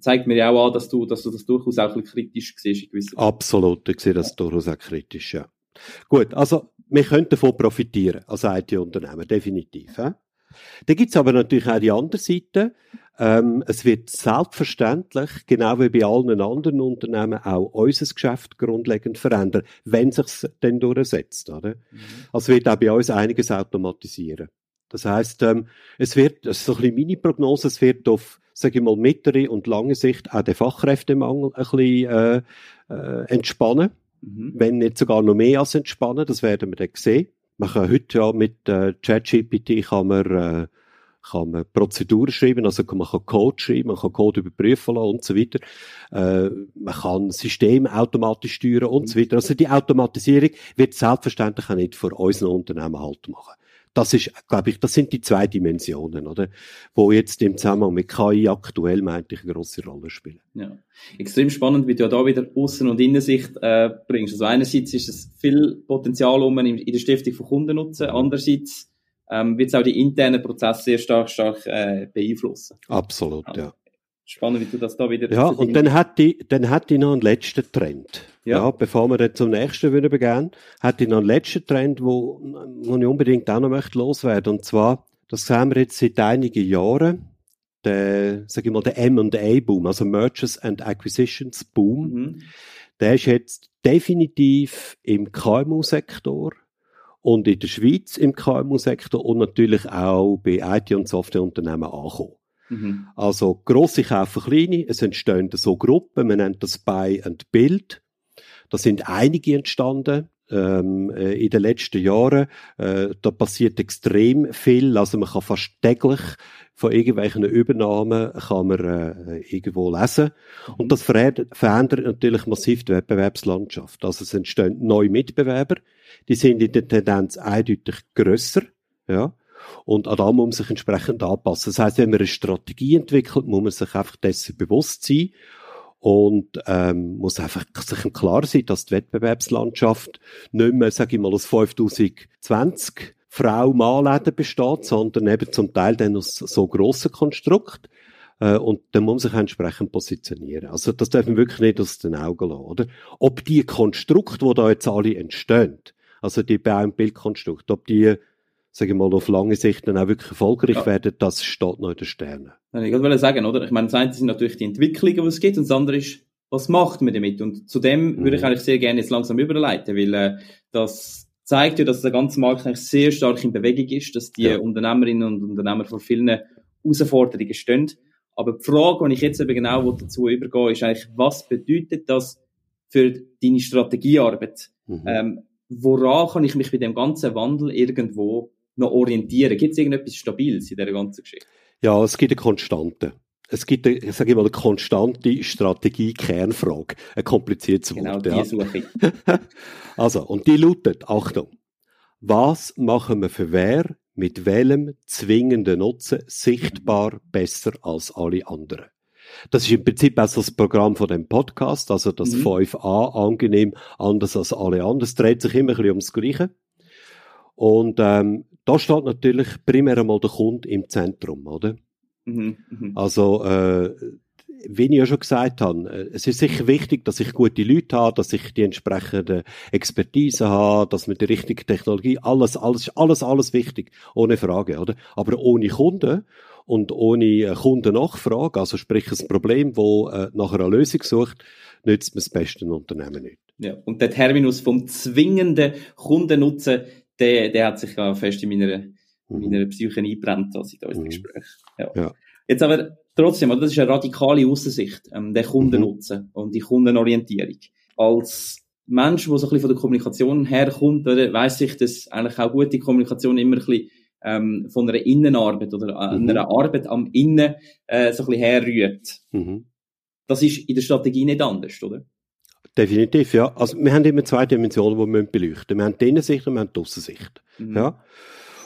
[SPEAKER 2] zeigt mir ja auch an, dass du, dass du das durchaus auch ein bisschen kritisch siehst.
[SPEAKER 1] Absolut, ich sehe das durchaus auch kritisch, ja. Gut, also, wir können davon profitieren, als IT-Unternehmen, definitiv. He? Dann gibt's aber natürlich auch die andere Seite. Ähm, es wird selbstverständlich, genau wie bei allen anderen Unternehmen, auch unser Geschäft grundlegend verändern, wenn sich's denn durchsetzt. Oder? Mhm. Also wird auch bei uns einiges automatisieren. Das heißt, ähm, es wird, das ist so ein bisschen meine Prognose, es wird auf, sage ich mal, mittlere und lange Sicht auch den Fachkräftemangel ein bisschen äh, äh, entspannen. Mhm. Wenn nicht sogar noch mehr als entspannen, das werden wir dann sehen. Man kann heute ja mit äh, ChatGPT kann man, äh, kann man Prozeduren schreiben, also man kann Code schreiben, man kann Code überprüfen lassen und so weiter. Äh, man kann System automatisch steuern und so weiter. Also die Automatisierung wird selbstverständlich auch nicht für unseren Unternehmen halt machen. Das ist, glaube ich, das sind die zwei Dimensionen, oder? Wo jetzt im Zusammenhang mit KI aktuell, meinte ich, eine grosse Rolle spielen.
[SPEAKER 2] Ja. Extrem spannend, wie du ja da wieder Außen- und Innensicht äh, bringst. Also einerseits ist es viel Potenzial um in, in der Stiftung von Kundennutzen, andererseits ähm, wird es auch die internen Prozesse sehr stark, stark äh, beeinflussen.
[SPEAKER 1] Absolut, ja. ja.
[SPEAKER 2] Spannend, wie du das da wieder.
[SPEAKER 1] Ja, und dann hat die, dann hat die noch einen letzten Trend. Ja. ja bevor wir dann zum nächsten würden begehen, hat die noch einen letzten Trend, wo, wo ich unbedingt auch noch möchte loswerden. Und zwar, das sehen wir jetzt seit einigen Jahren, der, sag ich mal, der M&A-Boom, also Mergers and Acquisitions Boom, mhm. der ist jetzt definitiv im KMU-Sektor und in der Schweiz im KMU-Sektor und natürlich auch bei IT- und Softwareunternehmen angekommen. Mhm. Also grosse kaufen kleine, es entstehen so Gruppen, man nennt das Buy and Build. Da sind einige entstanden ähm, äh, in den letzten Jahren. Äh, da passiert extrem viel, also man kann fast täglich von irgendwelchen Übernahmen kann man äh, irgendwo lesen. Und das verändert natürlich massiv die Wettbewerbslandschaft. Also es entstehen neue Mitbewerber, die sind in der Tendenz eindeutig grösser, ja. Und an da muss man sich entsprechend anpassen. Das heißt, wenn man eine Strategie entwickelt, muss man sich einfach dessen bewusst sein und ähm, muss einfach sich klar sein, dass die Wettbewerbslandschaft nicht mehr, sage ich mal, aus 5020 Frau-Mann-Läden besteht, sondern eben zum Teil dann aus so grossen Konstrukt. Äh, und dann muss man sich entsprechend positionieren. Also das darf man wirklich nicht aus den Augen lassen, oder? Ob die Konstrukte, die da jetzt alle entstehen, also die Baum- und Bildkonstrukte, ob die sage ich mal, auf lange Sicht dann auch wirklich erfolgreich ja. werden, das steht noch in den Sternen.
[SPEAKER 2] Ich wollte sagen, oder? Ich meine, das eine sind natürlich die Entwicklungen, die es gibt, und das andere ist, was macht man damit? Und zu dem mhm. würde ich eigentlich sehr gerne jetzt langsam überleiten, weil äh, das zeigt ja, dass der ganze Markt eigentlich sehr stark in Bewegung ist, dass die ja. Unternehmerinnen und Unternehmer vor vielen Herausforderungen stehen. Aber die Frage, die ich jetzt eben genau dazu übergehe, ist eigentlich, was bedeutet das für deine Strategiearbeit? Mhm. Ähm, woran kann ich mich bei dem ganzen Wandel irgendwo noch orientieren? Gibt es irgendetwas Stabiles in dieser ganzen Geschichte?
[SPEAKER 1] Ja, es gibt eine Konstante. Es gibt, eine, sage ich mal, eine konstante Strategie-Kernfrage. Ein kompliziertes Wort.
[SPEAKER 2] Genau, die suche ich. <laughs>
[SPEAKER 1] also, und die lautet, Achtung, was machen wir für wer mit welchem zwingenden Nutzen sichtbar besser als alle anderen? Das ist im Prinzip auch das Programm von dem Podcast, also das mhm. 5a, angenehm, anders als alle anderen. Es dreht sich immer ein bisschen ums Gleiche. Und ähm, da steht natürlich primär einmal der Kunde im Zentrum, oder? Mhm, mh. Also, äh, wie ich ja schon gesagt habe, äh, es ist sicher wichtig, dass ich gute Leute habe, dass ich die entsprechende Expertise habe, dass man die richtige Technologie, alles, alles, alles, alles wichtig, ohne Frage, oder? Aber ohne Kunden und ohne äh, Kundennachfrage, also sprich ein Problem, wo äh, nachher eine Lösung sucht, nützt man das beste Unternehmen nicht.
[SPEAKER 2] Ja, und der Terminus vom zwingenden Kundennutzen, der, der hat sich ja fest in meiner, mhm. meiner Psyche eingebrannt, als ich da mhm. Gespräch. Ja. ja. Jetzt aber trotzdem, das ist eine radikale Aussicht, ähm, der Kundennutzen mhm. und die Kundenorientierung. Als Mensch, der so ein bisschen von der Kommunikation herkommt, oder, weiss ich, dass eigentlich auch gute Kommunikation immer ein bisschen ähm, von einer Innenarbeit oder mhm. einer Arbeit am Innen äh, so ein bisschen herrührt. Mhm. Das ist in der Strategie nicht anders, oder?
[SPEAKER 1] Definitiv, ja. Also, wir haben immer zwei Dimensionen, die wir beleuchten Wir haben die Innensicht und wir haben die Aussensicht. Mhm. Ja.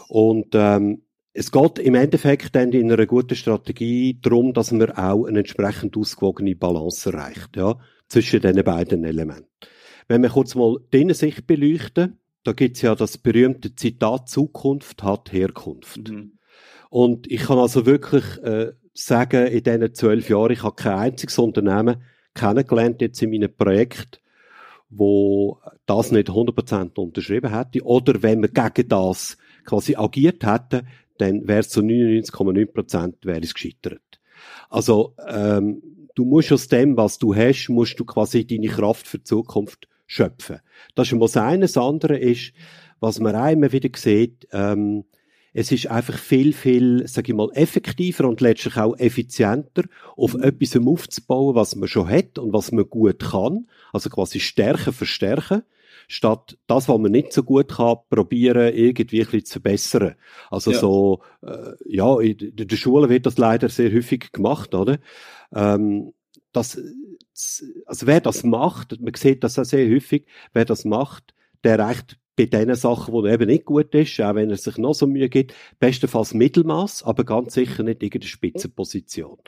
[SPEAKER 1] Und, ähm, es geht im Endeffekt dann in einer guten Strategie darum, dass man auch eine entsprechend ausgewogene Balance erreicht, ja. zwischen diesen beiden Elementen. Wenn wir kurz mal die Innensicht beleuchten, da gibt's ja das berühmte Zitat Zukunft hat Herkunft. Mhm. Und ich kann also wirklich äh, sagen, in diesen zwölf Jahren, ich habe kein einziges Unternehmen kennengelernt jetzt in meinem Projekt, wo das nicht 100% unterschrieben hätte. Oder wenn wir gegen das quasi agiert hätten, dann wäre es zu 99,9% wäre es gescheitert. Also, ähm, du musst aus dem, was du hast, musst du quasi deine Kraft für die Zukunft schöpfen. Das ist mal das eine. Das andere ist, was man auch immer wieder sieht, ähm, es ist einfach viel, viel, sag ich mal, effektiver und letztlich auch effizienter, auf mhm. etwas aufzubauen, was man schon hat und was man gut kann. Also quasi stärken, verstärken. Statt das, was man nicht so gut kann, probieren, irgendwie ein bisschen zu verbessern. Also ja. so, äh, ja, in der Schule wird das leider sehr häufig gemacht, oder? Ähm, das, also wer das macht, man sieht das auch sehr häufig, wer das macht, der erreicht bei den Sachen, er eben nicht gut ist, auch wenn er sich noch so Mühe gibt, bestenfalls Mittelmaß, aber ganz sicher nicht irgendeine Spitzenposition.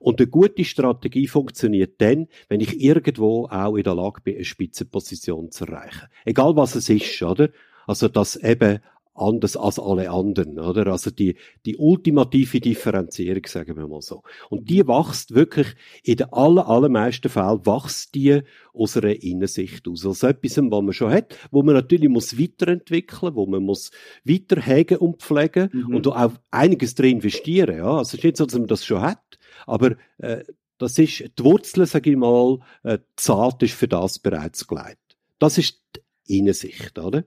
[SPEAKER 1] Und eine gute Strategie funktioniert dann, wenn ich irgendwo auch in der Lage bin, eine Spitzenposition zu erreichen. Egal was es ist, oder? Also, dass eben anders als alle anderen, oder? Also die, die ultimative Differenzierung, sagen wir mal so. Und die wächst wirklich, in den aller, allermeisten Fällen wächst die aus einer Innensicht aus. Also etwas, was man schon hat, wo man natürlich muss weiterentwickeln, wo man muss weiterhegen und pflegen mhm. und auch einiges drin investieren, ja. Also es ist nicht so, dass man das schon hat, aber, äh, das ist, die Wurzel, sage ich mal, äh, zart ist für das bereits gelegt. Das ist die Innensicht, oder?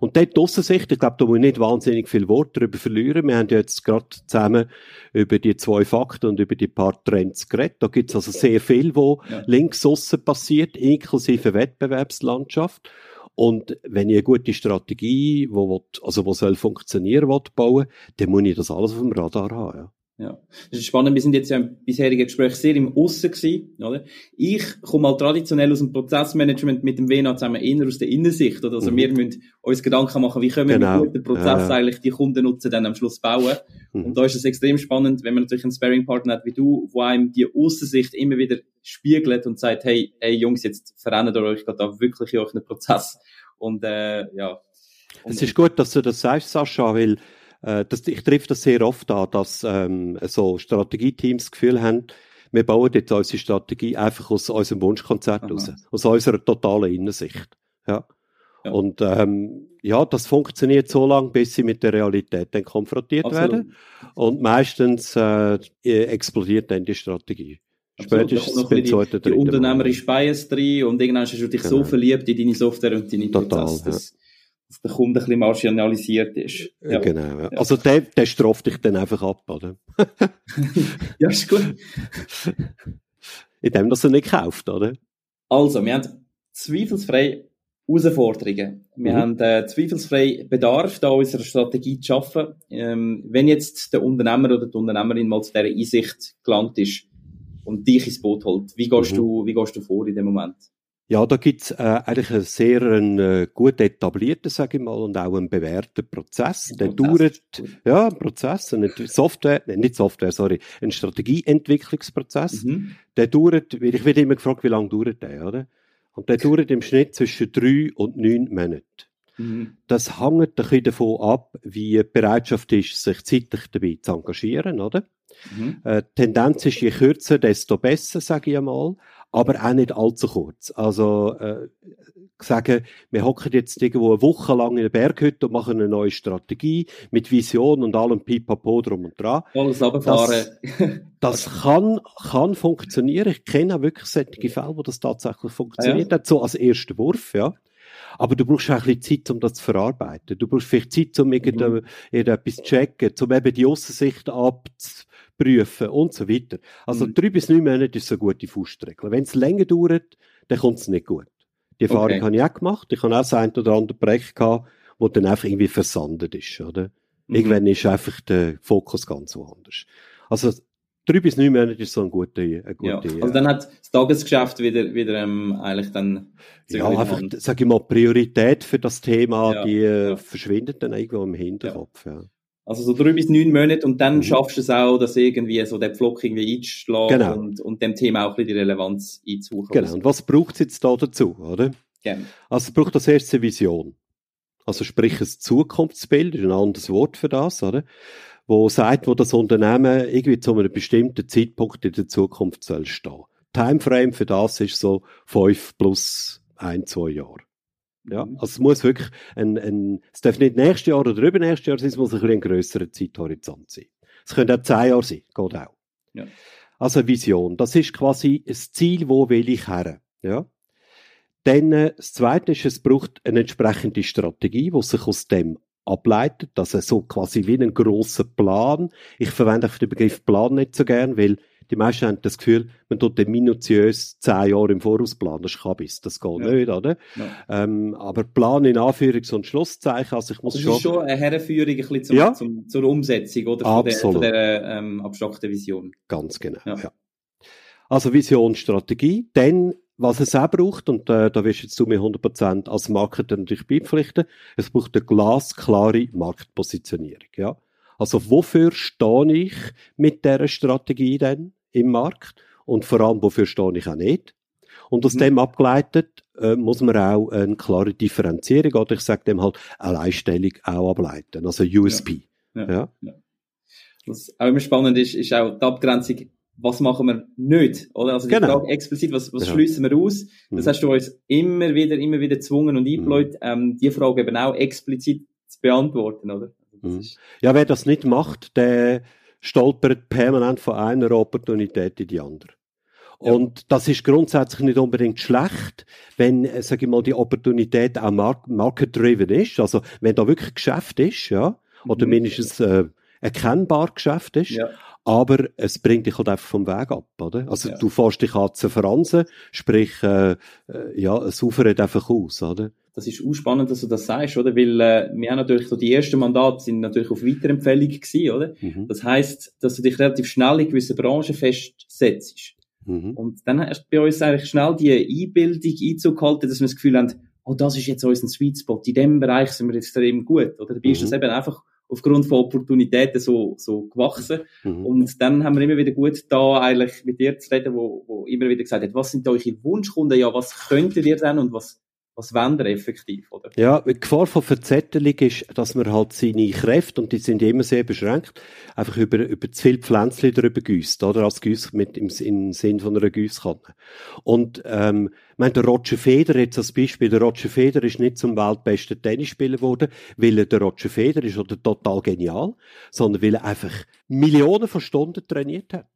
[SPEAKER 1] Und dort die Aussensicht, ich glaube, da muss ich nicht wahnsinnig viel Wort darüber verlieren. Wir haben ja jetzt gerade zusammen über die zwei Fakten und über die paar Trends geredet. Da gibt es also sehr viel, wo ja. links aussen passiert, inklusive Wettbewerbslandschaft. Und wenn ich eine gute Strategie, wo, also wo soll funktionieren, will, bauen, dann muss ich das alles auf dem Radar haben. Ja.
[SPEAKER 2] Ja, das ist spannend. Wir sind jetzt ja im bisherigen Gespräch sehr im Aussen gewesen, oder? Ich komme mal traditionell aus dem Prozessmanagement mit dem WNA zusammen eher aus der Innensicht, oder? Also mhm. wir müssen uns Gedanken machen, wie können wir genau. mit gutem Prozess ja. eigentlich die Kundennutzen dann am Schluss bauen. Mhm. Und da ist es extrem spannend, wenn man natürlich einen Sparring-Partner hat wie du, wo einem die Außensicht immer wieder spiegelt und sagt, hey, hey Jungs, jetzt verändert ihr euch gerade da wirklich in euren Prozess. Und, äh, ja.
[SPEAKER 1] Und es ist gut, dass du das sagst, Sascha, weil äh, das, ich treffe das sehr oft an, dass ähm, so Strategieteams das Gefühl haben, wir bauen jetzt unsere Strategie einfach aus unserem Wunschkonzert raus, aus unserer totalen Innensicht. Ja. ja. Und ähm, ja, das funktioniert so lange, bis sie mit der Realität dann konfrontiert Absolut. werden. Und meistens äh, explodiert dann die Strategie.
[SPEAKER 2] Spätestens beim zweiten, Die Unternehmerische Bias drin und irgendwann hast du dich genau. so verliebt in deine Software und deine
[SPEAKER 1] Total, Prozesse,
[SPEAKER 2] dass der Kunde ein bisschen marginalisiert ist.
[SPEAKER 1] Ja. Genau. Ja. Also der, der straft dich dann einfach ab, oder? <laughs>
[SPEAKER 2] ja, ist gut.
[SPEAKER 1] Indem, dass er nicht kauft, oder?
[SPEAKER 2] Also, wir haben zweifelsfrei Herausforderungen. Wir mhm. haben äh, zweifelsfrei Bedarf, da unsere Strategie zu schaffen. Ähm, wenn jetzt der Unternehmer oder die Unternehmerin mal zu dieser Einsicht gelangt ist und dich ins Boot holt, wie gehst, mhm. du, wie gehst du vor in dem Moment?
[SPEAKER 1] Ja, da gibt's äh, eigentlich einen sehr einen, äh, gut etablierten, sage ich mal, und auch einen bewährten Prozess. Der dauert, ja, ein Prozess, eine Software, nicht Software, sorry, ein Strategieentwicklungsprozess. Mhm. Der dauert, ich werde immer gefragt, wie lange dauert der, oder? Und der dauert im Schnitt zwischen drei und neun Monaten. Mhm. Das hängt ein bisschen davon ab, wie die Bereitschaft ist, sich zeitlich dabei zu engagieren, oder? Mhm. Äh, Tendenz ist, je kürzer, desto besser, sage ich einmal aber auch nicht allzu kurz. Also, äh, sagen, wir hocken jetzt irgendwo eine Woche lang in der Berghütte und machen eine neue Strategie mit Vision und allem Pipapo drum und dran.
[SPEAKER 2] Alles runterfahren.
[SPEAKER 1] Das, das <laughs> kann, kann funktionieren. Ich kenne auch wirklich solche Fälle, wo das tatsächlich funktioniert ja. hat, so als erster Wurf, ja. Aber du brauchst auch ein bisschen Zeit, um das zu verarbeiten. Du brauchst vielleicht Zeit, um mhm. irgendetwas zu checken, um eben die Aussensicht abzu prüfen und so weiter. Also mhm. drei bis neun Monate ist so eine gute Faustregel. Wenn es länger dauert, dann kommt es nicht gut. Die Erfahrung okay. habe ich auch gemacht. Ich habe auch das ein oder andere Projekt gehabt, wo dann einfach irgendwie versandet ist, oder? Mhm. Irgendwann ist einfach der Fokus ganz woanders. Also, drei bis neun Monate ist so ein guter, ein
[SPEAKER 2] guter ja, Also dann hat das Tagesgeschäft wieder, wieder ähm, eigentlich dann...
[SPEAKER 1] Ja, einfach, sag ich mal, Priorität für das Thema, ja, die äh, ja. verschwindet dann irgendwo im Hinterkopf, ja.
[SPEAKER 2] Also so drei bis neun Monate und dann mhm. schaffst du es auch, dass irgendwie so der Pflock irgendwie einzuschlagen genau. und, und dem Thema auch ein bisschen die Relevanz einzusuchen.
[SPEAKER 1] Genau. Und was braucht es jetzt da dazu, oder? Genau. Also es braucht als erstes eine Vision. Also sprich ein Zukunftsbild, ist ein anderes Wort für das, oder? Wo sagt, wo das Unternehmen irgendwie zu einem bestimmten Zeitpunkt in der Zukunft soll stehen. Timeframe für das ist so fünf plus ein, zwei Jahre. Ja, mhm. also es muss wirklich ein, ein, es darf nicht nächstes Jahr oder übernächstes Jahr sein, es muss ein, ein grösserer Zeithorizont sein. Es können auch zehn Jahre sein, geht auch. Ja. Also eine Vision, das ist quasi ein Ziel, wo will ich her. Ja. Dann äh, das Zweite ist, es braucht eine entsprechende Strategie, die sich aus dem ableitet, also so quasi wie einen grossen Plan. Ich verwende den Begriff Plan nicht so gern, weil die meisten haben das Gefühl, man tut den minutiös zehn Jahre im Voraus planen. Das ist Kabis, das geht ja. nicht, oder? Ja. Ähm, aber Plan in Anführungs- und Schlusszeichen, also ich muss
[SPEAKER 2] also das
[SPEAKER 1] schon...
[SPEAKER 2] ist schon eine Herrenführung ein bisschen zum, ja. zum, zur Umsetzung, oder? Von Absolut. der, von der ähm, abstrakten Vision.
[SPEAKER 1] Ganz genau, ja. Also Vision, Strategie, dann was es auch braucht, und äh, da wirst jetzt du mir 100% als Marketer natürlich beipflichten, es braucht eine glasklare Marktpositionierung, ja. Also wofür stehe ich mit dieser Strategie denn im Markt? Und vor allem, wofür stehe ich auch nicht? Und aus mhm. dem abgeleitet äh, muss man auch eine klare Differenzierung oder ich sage dem halt Alleinstellung auch ableiten, also USP. Ja. Ja. ja. ja.
[SPEAKER 2] Was auch immer spannend ist, ist auch die Abgrenzung, was machen wir nicht, oder? Also die genau. Frage explizit, was, was genau. schließen wir aus? Das mhm. hast du uns immer wieder, immer wieder gezwungen und eingebläut, mhm. ähm, die Frage eben auch explizit zu beantworten, oder?
[SPEAKER 1] Mhm. Ja, wer das nicht macht, der stolpert permanent von einer Opportunität in die andere. Und das ist grundsätzlich nicht unbedingt schlecht, wenn, äh, sage ich mal, die Opportunität auch market-driven ist. Also, wenn da wirklich Geschäft ist, ja, oder mhm. mindestens äh, erkennbar Geschäft ist. Ja. Aber es bringt dich halt einfach vom Weg ab, oder? Also, ja. du fährst dich an zu verransen, sprich, äh, äh, ja, es ufert einfach aus, oder?
[SPEAKER 2] das ist auch spannend, dass du das sagst, oder? Weil äh, wir haben natürlich so die ersten Mandate sind natürlich auf Weiterempfehlung gewesen, oder? Mhm. Das heißt, dass du dich relativ schnell in gewissen Branchen festsetzt. Mhm. Und dann hast du bei uns eigentlich schnell die Einbildung Einzug gehalten, dass wir das Gefühl haben, oh, das ist jetzt unser Sweet Spot, in dem Bereich sind wir extrem gut, oder? Dabei mhm. ist das eben einfach aufgrund von Opportunitäten so, so gewachsen. Mhm. Und dann haben wir immer wieder gut da eigentlich mit dir zu reden, wo, wo immer wieder gesagt hat, was sind eure Wunschkunden, ja, was könntet ihr denn und was was wollen effektiv, oder?
[SPEAKER 1] Ja, die Gefahr von Verzettelung ist, dass man halt seine Kräfte, und die sind immer sehr beschränkt, einfach über, über zu viel Pflänzchen drüber gießt, oder? Als Gieß mit im, im Sinn von einer Gießkanne. Und, ähm, ich meine, der Roger Federer, jetzt als Beispiel, der Roger Federer ist nicht zum weltbesten Tennisspieler geworden, weil er der Roger Federer ist oder total genial, sondern weil er einfach Millionen von Stunden trainiert hat.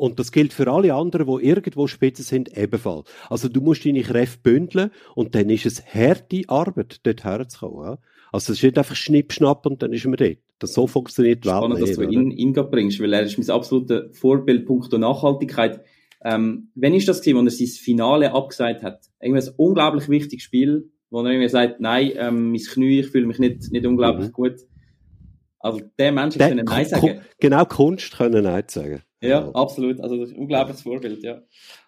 [SPEAKER 1] Und das gilt für alle anderen, die irgendwo Spitze sind, ebenfalls. Also du musst deine Kräfte bündeln und dann ist es harte Arbeit, dort herzukommen. Ja? Also es ist nicht einfach Schnippschnapp und dann ist man dort. Das so funktioniert die
[SPEAKER 2] Welt Spannend, dass du ihn, Inga bringst, weil er ist mein absoluter Vorbildpunkt und Nachhaltigkeit. Ähm, wenn ist das gewesen, als er sein Finale abgesagt hat? Irgendwie ein unglaublich wichtiges Spiel, wo er irgendwie sagt, nein, ähm, mein Knie, ich fühle mich nicht, nicht unglaublich mhm. gut. Also der Menschen der, können Nein sagen.
[SPEAKER 1] Genau, Kunst können Nein sagen.
[SPEAKER 2] Ja, ja, absolut. Also das ist ein unglaubliches Vorbild, ja.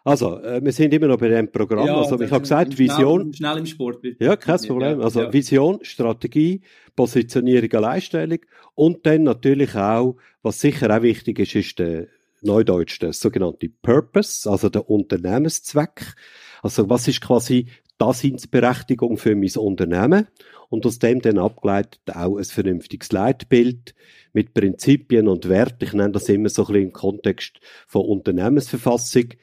[SPEAKER 1] Also, äh, wir sind immer noch bei dem Programm. Ja, also, ich habe gesagt, Vision.
[SPEAKER 2] Schnell im Sport.
[SPEAKER 1] Bitte. Ja, kein Problem. Also, ja. Vision, Strategie, Positionierung, Alleinstellung und dann natürlich auch, was sicher auch wichtig ist, ist der Neudeutsch, der sogenannte Purpose, also der Unternehmenszweck. Also, was ist quasi Daseinsberechtigung für mein Unternehmen? Und aus dem dann abgeleitet auch ein vernünftiges Leitbild, mit Prinzipien und Werten. Ich nenne das immer so ein bisschen im Kontext von Unternehmensverfassung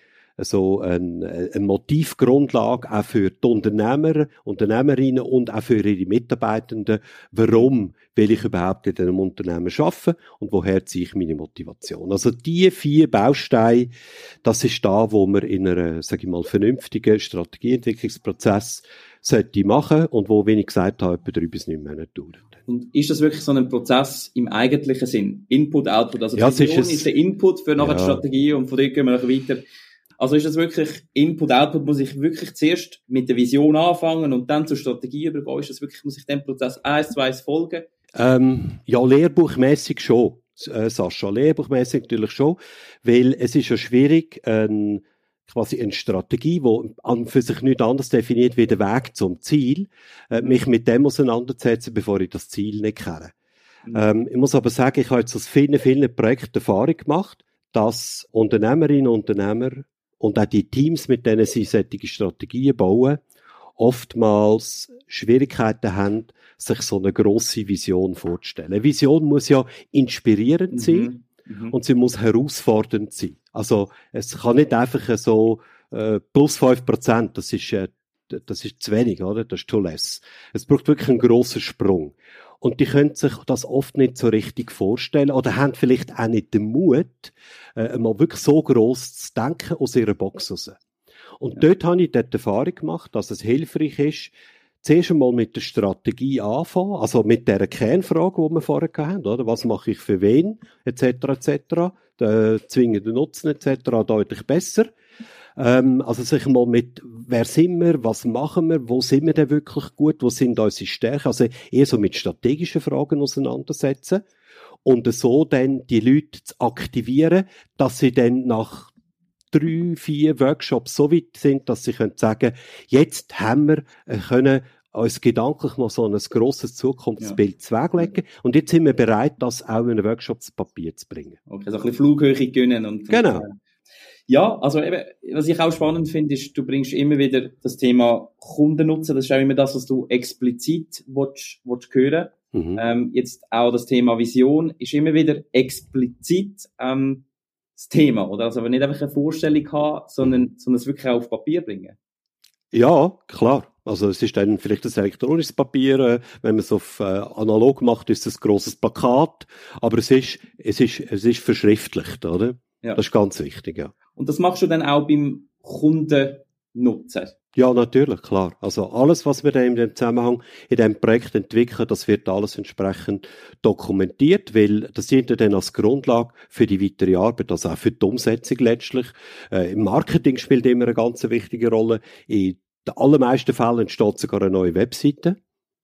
[SPEAKER 1] so eine, eine Motivgrundlage auch für die Unternehmer, Unternehmerinnen und auch für ihre Mitarbeitenden. Warum will ich überhaupt in einem Unternehmen arbeiten und woher ziehe ich meine Motivation? Also die vier Bausteine, das ist da, wo man in einer, sage ich mal, vernünftigen Strategieentwicklungsprozess sollte machen und wo, wie ich gesagt habe, etwa drei bis neun Monate dauert.
[SPEAKER 2] Und ist das wirklich so ein Prozess im eigentlichen Sinn? Input, Output. Also
[SPEAKER 1] ja, Vision ist,
[SPEAKER 2] ist, der Input für nachher ja. die Strategie und von dort gehen wir noch weiter. Also ist das wirklich Input, Output, muss ich wirklich zuerst mit der Vision anfangen und dann zur Strategie übergehen? Ist das wirklich, muss ich dem Prozess eins zu eins folgen?
[SPEAKER 1] Ähm, ja, lehrbuchmäßig schon. Äh, Sascha, lehrbuchmäßig natürlich schon, weil es ist ja schwierig, ähm, quasi eine Strategie, die an für sich nicht anders definiert wie der Weg zum Ziel, äh, mich mit dem auseinanderzusetzen, bevor ich das Ziel nicht kenne. Mhm. Ähm, ich muss aber sagen, ich habe jetzt aus vielen, vielen Projekten Erfahrung gemacht, dass Unternehmerinnen und Unternehmer und auch die Teams, mit denen sie solche Strategien bauen, oftmals Schwierigkeiten haben, sich so eine grosse Vision vorzustellen. Eine Vision muss ja inspirierend mhm. sein mhm. und sie muss herausfordernd sein. Also es kann nicht einfach so äh, plus fünf Prozent, das ist äh, das ist zu wenig, oder? Das ist too less. Es braucht wirklich einen grossen Sprung. Und die können sich das oft nicht so richtig vorstellen oder haben vielleicht auch nicht den Mut, äh, mal wirklich so gross zu denken aus ihrer Box raus. Und ja. dort habe ich dort die Erfahrung gemacht, dass es hilfreich ist, zuerst einmal mit der Strategie anfangen, also mit der Kernfrage, die wir vorher hatten, oder? Was mache ich für wen, etc., etc., der zwingende Nutzen, etc., deutlich besser. Ähm, also sich mal mit, wer sind wir, was machen wir, wo sind wir denn wirklich gut, wo sind unsere Stärken, also eher so mit strategischen Fragen auseinandersetzen und so dann die Leute zu aktivieren, dass sie dann nach drei, vier Workshops so weit sind, dass sie können sagen, jetzt haben wir äh, können uns gedanklich mal so ein grosses Zukunftsbild ja. zweglegen und jetzt sind wir bereit, das auch in einen Workshop zu Papier zu bringen.
[SPEAKER 2] Okay, so ein bisschen Flughöhe gönnen und
[SPEAKER 1] genau.
[SPEAKER 2] Und, ja, also eben, was ich auch spannend finde, ist, du bringst immer wieder das Thema Kundennutzen. Das ist auch immer das, was du explizit willst, willst hören. Mhm. Ähm, jetzt auch das Thema Vision ist immer wieder explizit ähm, das Thema, oder? Also, wenn nicht einfach eine Vorstellung haben, sondern, sondern es wirklich auch auf Papier bringen.
[SPEAKER 1] Ja, klar. Also es ist dann vielleicht ein elektronisches Papier, äh, wenn man es auf äh, analog macht, ist es ein grosses Plakat, aber es ist, es ist, es ist verschriftlicht, oder? Ja. Das ist ganz wichtig, ja.
[SPEAKER 2] Und das machst du dann auch beim Kundennutzen?
[SPEAKER 1] Ja, natürlich, klar. Also alles, was wir da in dem Zusammenhang in dem Projekt entwickeln, das wird alles entsprechend dokumentiert, weil das dient ja dann als Grundlage für die weitere Arbeit, also auch für die Umsetzung letztlich. Äh, Im Marketing spielt immer eine ganz wichtige Rolle. In den allermeisten Fällen entsteht sogar eine neue Webseite,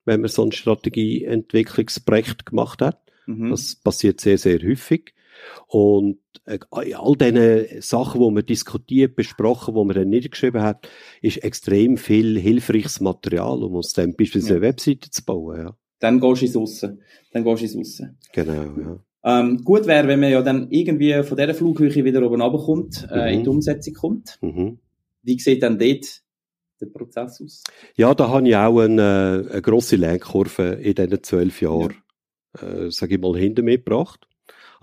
[SPEAKER 1] wenn man so ein Strategieentwicklungsprojekt gemacht hat. Mhm. Das passiert sehr, sehr häufig. Und äh, all diese Sachen, die man diskutiert, besprochen, die man dann niedergeschrieben hat, ist extrem viel hilfreiches Material, um uns dann beispielsweise ja. eine Webseite zu bauen. Ja.
[SPEAKER 2] Dann gehst du ins Aussen. Dann gehst du ins Aussen.
[SPEAKER 1] Genau, ja.
[SPEAKER 2] Ähm, gut wäre, wenn man ja dann irgendwie von dieser Flughöhe wieder oben runterkommt, äh, mhm. in die Umsetzung kommt. Mhm. Wie sieht dann dort der Prozess aus?
[SPEAKER 1] Ja, da habe ich auch eine, eine grosse Lernkurve in diesen zwölf Jahren, ja. äh, sage ich mal, hinter mir gebracht.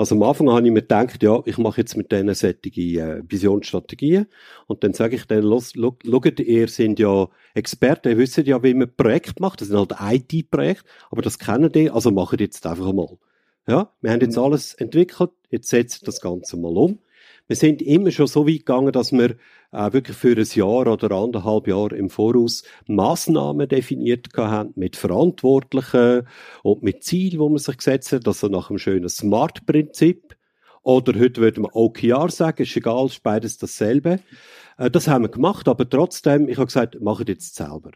[SPEAKER 1] Also am Anfang habe ich mir gedacht, ja, ich mache jetzt mit denen solche äh, Visionsstrategien und dann sage ich denen, los, schaut, ihr sind ja Experten, ihr wisst ja, wie man Projekt macht, das sind halt IT-Projekte, aber das kennen die, also macht jetzt einfach mal. Ja, wir haben jetzt mhm. alles entwickelt, jetzt setzt das Ganze mal um wir sind immer schon so weit gegangen, dass wir äh, wirklich für ein Jahr oder anderthalb Jahre im Voraus Maßnahmen definiert haben mit Verantwortlichen und mit Zielen, wo man sich gesetzt hat, also nach einem schönen Smart-Prinzip. Oder heute würde man OKR sagen, ist egal, ist beides dasselbe. Äh, das haben wir gemacht, aber trotzdem, ich habe gesagt, macht jetzt selber.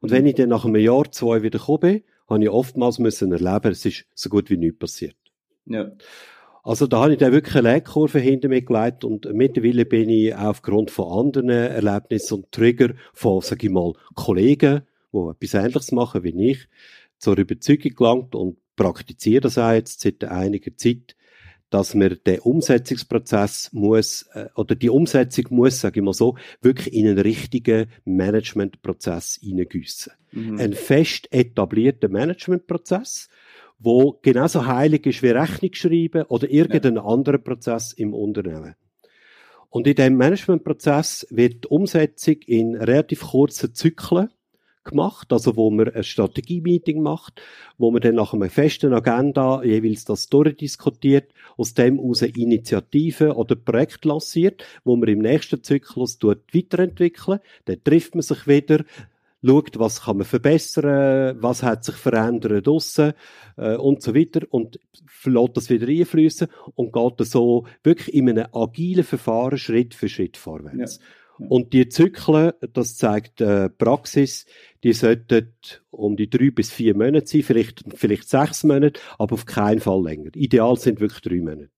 [SPEAKER 1] Und wenn ich dann nach einem Jahr, zwei wieder gekommen bin, habe ich oftmals müssen erleben, es ist so gut wie nichts passiert. Ja. Also da habe ich dann wirklich eine Lenkkurve hinter mir gelegt und mittlerweile bin ich aufgrund von anderen Erlebnissen und Trigger von, sage ich mal, Kollegen, die etwas Ähnliches machen wie ich, zur Überzeugung gelangt und praktiziere das auch jetzt seit einiger Zeit, dass man den Umsetzungsprozess muss, äh, oder die Umsetzung muss, sage ich mal so, wirklich in einen richtigen Managementprozess hineingüssen. Mhm. Ein fest etablierter Managementprozess, wo genauso heilig ist wie Rechnung schreiben oder irgendein ja. anderer Prozess im Unternehmen. Und in dem Managementprozess wird die Umsetzung in relativ kurzen Zyklen gemacht, also wo man ein Strategie-Meeting macht, wo man dann nach einer festen Agenda jeweils das durchdiskutiert, aus dem aus eine Initiative oder Projekt lanciert, wo man im nächsten Zyklus weiterentwickeln. Dann trifft man sich wieder, schaut, was kann man verbessern, was hat sich verändert draussen äh, und so weiter und lässt das wieder einfließen und geht so wirklich in einem agilen Verfahren Schritt für Schritt vorwärts. Ja. Und die Zyklen, das zeigt äh, Praxis, die sollten um die drei bis vier Monate sein, vielleicht, vielleicht sechs Monate, aber auf keinen Fall länger. Ideal sind wirklich drei Monate.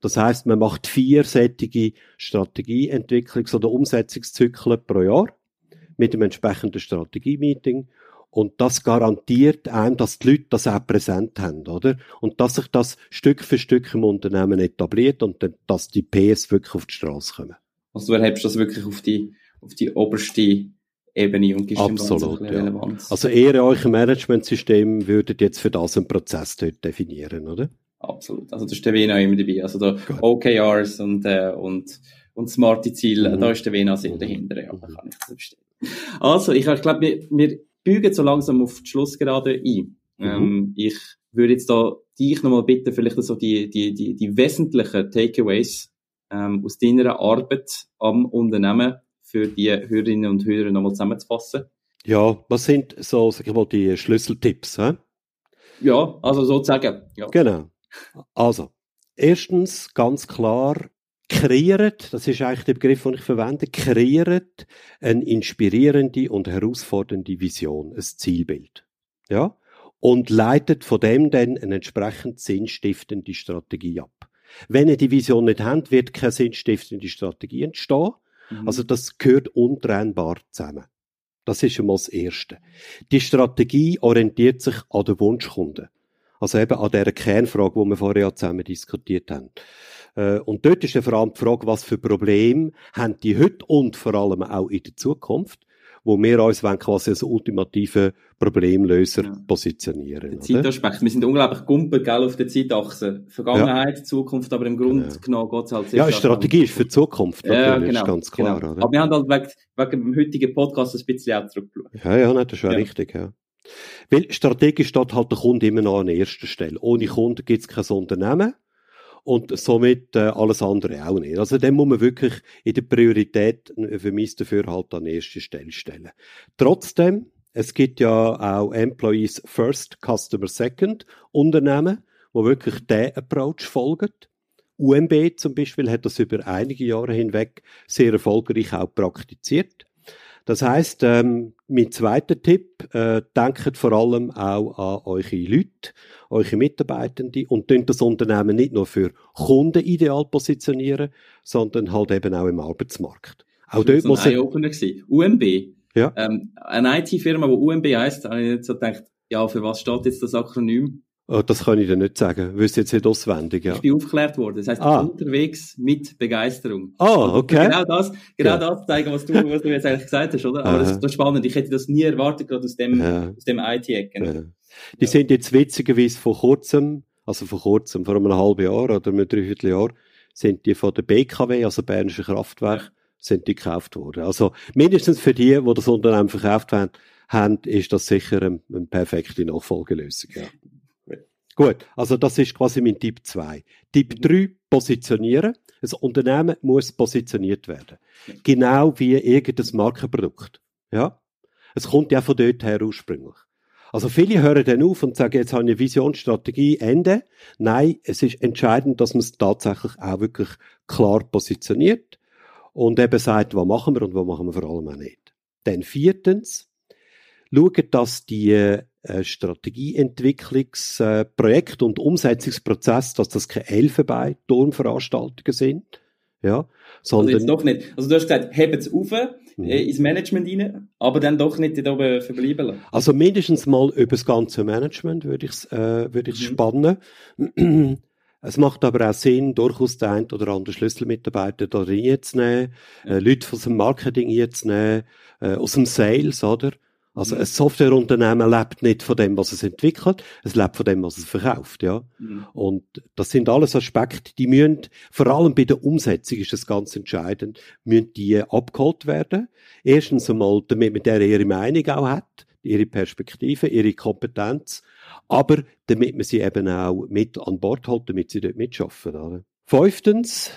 [SPEAKER 1] Das heißt, man macht vier sättige Strategieentwicklungs- oder Umsetzungszyklen pro Jahr mit dem entsprechenden Strategie-Meeting. Und das garantiert einem, dass die Leute das auch präsent haben, oder? Und dass sich das Stück für Stück im Unternehmen etabliert und dann, dass die PS wirklich auf die Straße kommen.
[SPEAKER 2] Also du erhebst das wirklich auf die, auf die oberste Ebene und
[SPEAKER 1] gibst Absolut, dem Ganzen ja. Relevanz. Also eher euer Managementsystem würdet jetzt für das einen Prozess dort definieren, oder?
[SPEAKER 2] Absolut. Also da ist der WNA immer dabei. Also da OKRs und, äh, und, und smarte Ziele, mhm. da ist der WNA sehr dahinter, ja, da kann ich das verstehen. Also, ich, ich glaube, wir, wir bügen so langsam auf die Schlussgerade ein. Mhm. Ähm, ich würde jetzt da dich nochmal bitten, vielleicht so die, die, die, die wesentlichen Takeaways ähm, aus deiner Arbeit am Unternehmen für die Hörerinnen und Hörer nochmal zusammenzufassen.
[SPEAKER 1] Ja, was sind so, sag ich mal, die Schlüsseltipps? Hä?
[SPEAKER 2] Ja, also sozusagen. Ja.
[SPEAKER 1] Genau. Also, erstens ganz klar, kreiert, das ist eigentlich der Begriff, den ich verwende, kreiert eine inspirierende und herausfordernde Vision, ein Zielbild. Ja? Und leitet von dem dann eine entsprechend sinnstiftende Strategie ab. Wenn ihr die Vision nicht habt, wird keine sinnstiftende Strategie entstehen. Mhm. Also das gehört untrennbar zusammen. Das ist schon mal das Erste. Die Strategie orientiert sich an den Wunschkunden. Also eben an der Kernfrage, die wir vorher ja zusammen diskutiert haben. Äh, und dort ist ja vor allem die Frage, was für Probleme haben die heute und vor allem auch in der Zukunft, wo wir uns quasi als ultimative Problemlöser ja. positionieren.
[SPEAKER 2] Der Zeitaspekt. Wir sind unglaublich gumpel, gell, auf der Zeitachse. Vergangenheit, ja. Zukunft, aber im Grunde genau. genommen geht es halt
[SPEAKER 1] sehr Ja, Strategie ist für die Zukunft,
[SPEAKER 2] ja, genau, ist ganz klar. Genau. Oder? Aber wir haben halt wegen, wegen dem heutigen Podcast ein bisschen auch zurückgeschaut.
[SPEAKER 1] Ja, ja, das ist ja. richtig, ja. Weil strategisch steht halt der Kunde immer noch an erster Stelle. Ohne Kunden gibt es kein Unternehmen und somit äh, alles andere auch nicht. Also dem muss man wirklich in der Priorität für mich dafür halt an erste Stelle stellen. Trotzdem, es gibt ja auch Employees First, Customer Second Unternehmen, wo wirklich der Approach folgen. UMB zum Beispiel hat das über einige Jahre hinweg sehr erfolgreich auch praktiziert. Das heißt, ähm, mein zweiter Tipp, äh, denkt vor allem auch an eure Leute, eure Mitarbeitenden und könnt das Unternehmen nicht nur für Kunden ideal positionieren, sondern halt eben auch im Arbeitsmarkt.
[SPEAKER 2] Auch dort muss ein Opener UMB. Ja. Ähm, eine IT-Firma, die UMB heisst, habe ich jetzt so gedacht, ja, für was steht jetzt das Akronym?
[SPEAKER 1] Oh, das kann ich dir nicht sagen. Wüsste jetzt nicht auswendig, ja.
[SPEAKER 2] Ich bin aufgeklärt worden. Das heißt, ah. unterwegs mit Begeisterung.
[SPEAKER 1] Ah, okay.
[SPEAKER 2] Genau das, genau ja. das zeigen, was du, was du jetzt eigentlich gesagt hast, oder? Aber das, das, ist spannend. Ich hätte das nie erwartet, gerade aus dem, ja. aus dem IT-Eck. Ne?
[SPEAKER 1] Die sind jetzt witzigerweise vor kurzem, also vor kurzem, vor einem halben Jahr oder einem Dreivierteljahr, sind die von der BKW, also Bernische Kraftwerk, sind die gekauft worden. Also mindestens für die, die das Unternehmen verkauft haben, haben ist das sicher eine, eine perfekte Nachfolgelösung. Ja. Gut, also das ist quasi mein Tipp 2. Tipp 3, mhm. positionieren. Ein Unternehmen muss positioniert werden. Genau wie irgendein Markenprodukt. Ja? Es kommt ja von dort her ursprünglich. Also viele hören dann auf und sagen, jetzt habe ich eine Vision, Strategie, Ende. Nein, es ist entscheidend, dass man es tatsächlich auch wirklich klar positioniert und eben sagt, was machen wir und was machen wir vor allem auch nicht. Dann viertens, schauen, dass die Strategieentwicklungsprojekt und Umsetzungsprozess, dass das keine Elfenbein-Turmveranstaltungen sind. Ja,
[SPEAKER 2] sondern. Also doch nicht. Also du hast gesagt, hebt es auf, mhm. äh, ins Management rein, aber dann doch nicht da oben verbleiben lassen.
[SPEAKER 1] Also mindestens mal über das ganze Management würde ich es äh, würde mhm. spannen. <clears throat> Es macht aber auch Sinn, durchaus den einen oder anderen Schlüsselmitarbeiter da reinzunehmen, äh, Leute aus dem Marketing reinzunehmen, äh, aus dem Sales, oder? Also ein Softwareunternehmen lebt nicht von dem, was es entwickelt, es lebt von dem, was es verkauft, ja. Mhm. Und das sind alles Aspekte, die müssen, vor allem bei der Umsetzung ist das ganz entscheidend, müssen die abgeholt werden. Erstens einmal, damit man der ihre Meinung auch hat, ihre Perspektive, ihre Kompetenz, aber damit man sie eben auch mit an Bord holt, damit sie dort mitschaffen. Oder? Fünftens,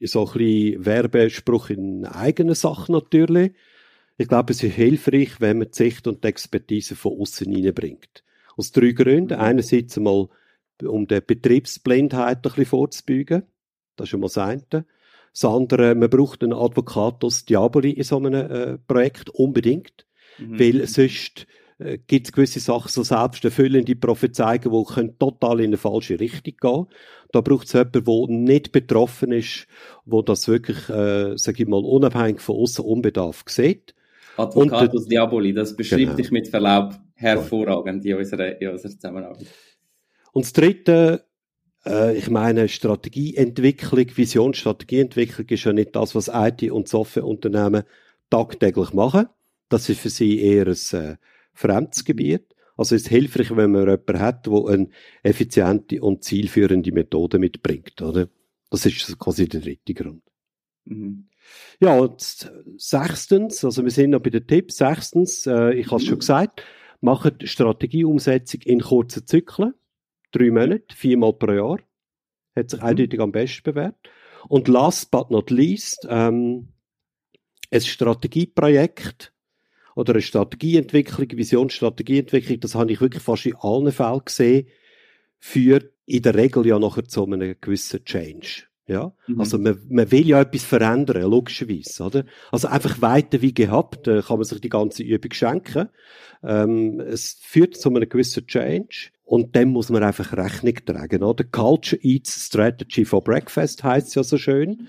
[SPEAKER 1] so ein bisschen Werbespruch in eigener Sache natürlich, ich glaube, es ist hilfreich, wenn man die Sicht und die Expertise von außen hineinbringt. Aus drei Gründen. Mhm. Einerseits einmal, um die Betriebsblindheit ein bisschen vorzubeugen. Das ist schon mal das eine. Das andere, man braucht einen Advocatus Diaboli in so einem äh, Projekt unbedingt. Mhm. Weil sonst äh, gibt es gewisse Sachen, so selbsterfüllende Prophezeiungen, die können total in eine falsche Richtung gehen. Da braucht es jemanden, der nicht betroffen ist, wo das wirklich, äh, sage ich mal, unabhängig von außen Unbedarf sieht
[SPEAKER 2] Advocatus Diaboli, das beschreibt genau. dich mit Verlaub hervorragend in unserer, in unserer Zusammenarbeit.
[SPEAKER 1] Und das Dritte, äh, ich meine, Strategieentwicklung, Vision, Strategieentwicklung ist ja nicht das, was IT- und Softwareunternehmen tagtäglich machen. Das ist für sie eher ein äh, fremdes Gebiet. Also es ist hilfreich, wenn man jemanden hat, der eine effiziente und zielführende Methode mitbringt, oder? Das ist quasi der dritte Grund. Mhm. Ja, und sechstens, also wir sind noch bei den Tipps, sechstens, äh, ich habe es schon mhm. gesagt, macht Strategieumsetzung in kurzen Zyklen, drei Monate, viermal pro Jahr, hat sich mhm. eindeutig am besten bewährt. Und last but not least, ähm, ein Strategieprojekt oder eine Strategieentwicklung, Visionsstrategieentwicklung, das habe ich wirklich fast in allen Fällen gesehen, führt in der Regel ja nachher zu einem gewissen Change. Ja, mhm. also man, man will ja etwas verändern, logischerweise, oder? Also einfach weiter wie gehabt, äh, kann man sich die ganze Übung schenken. Ähm, es führt zu einem gewissen Change und dem muss man einfach Rechnung tragen, oder? Culture eats Strategy for Breakfast heißt ja so schön.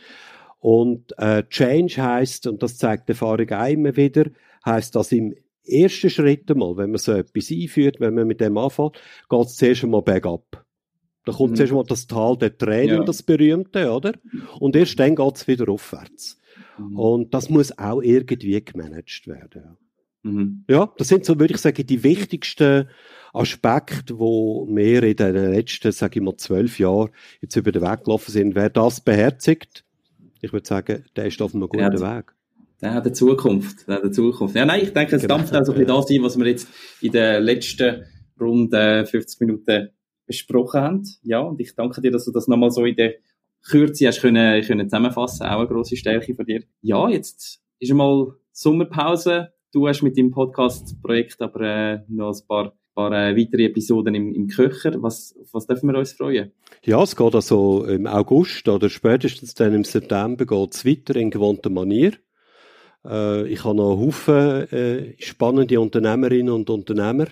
[SPEAKER 1] Und äh, Change heißt, und das zeigt die Erfahrung auch immer wieder, heißt, dass im ersten Schritt einmal, wenn man so etwas einführt, wenn man mit dem anfängt, geht es zuerst einmal bergab. Da kommt mhm. zuerst mal das Tal der Tränen, ja. das berühmte, oder? Und erst dann geht es wieder aufwärts. Mhm. Und das muss auch irgendwie gemanagt werden. Mhm. Ja, das sind so, würde ich sagen, die wichtigsten Aspekte, wo wir in den letzten, sage ich mal, zwölf Jahren jetzt über den Weg gelaufen sind. Wer das beherzigt, ich würde sagen, der ist auf einem guten
[SPEAKER 2] der
[SPEAKER 1] Weg.
[SPEAKER 2] Der hat eine Zukunft. Der hat eine Zukunft. Ja, nein, ich denke, es genau. dampft auch so ein bisschen das ein, was wir jetzt in den letzten rund 50 Minuten besprochen haben. Ja, und ich danke dir, dass du das nochmal so in der Kürze hast können, können zusammenfassen. Auch eine grosse Stärke von dir. Ja, jetzt ist einmal Sommerpause. Du hast mit deinem Podcast-Projekt aber äh, noch ein paar paar äh, weitere Episoden im, im Köcher. Was, was dürfen wir uns freuen?
[SPEAKER 1] Ja, es geht also im August oder spätestens dann im September geht es weiter in gewohnter Manier. Äh, ich habe noch einen Haufen äh, spannende Unternehmerinnen und Unternehmer,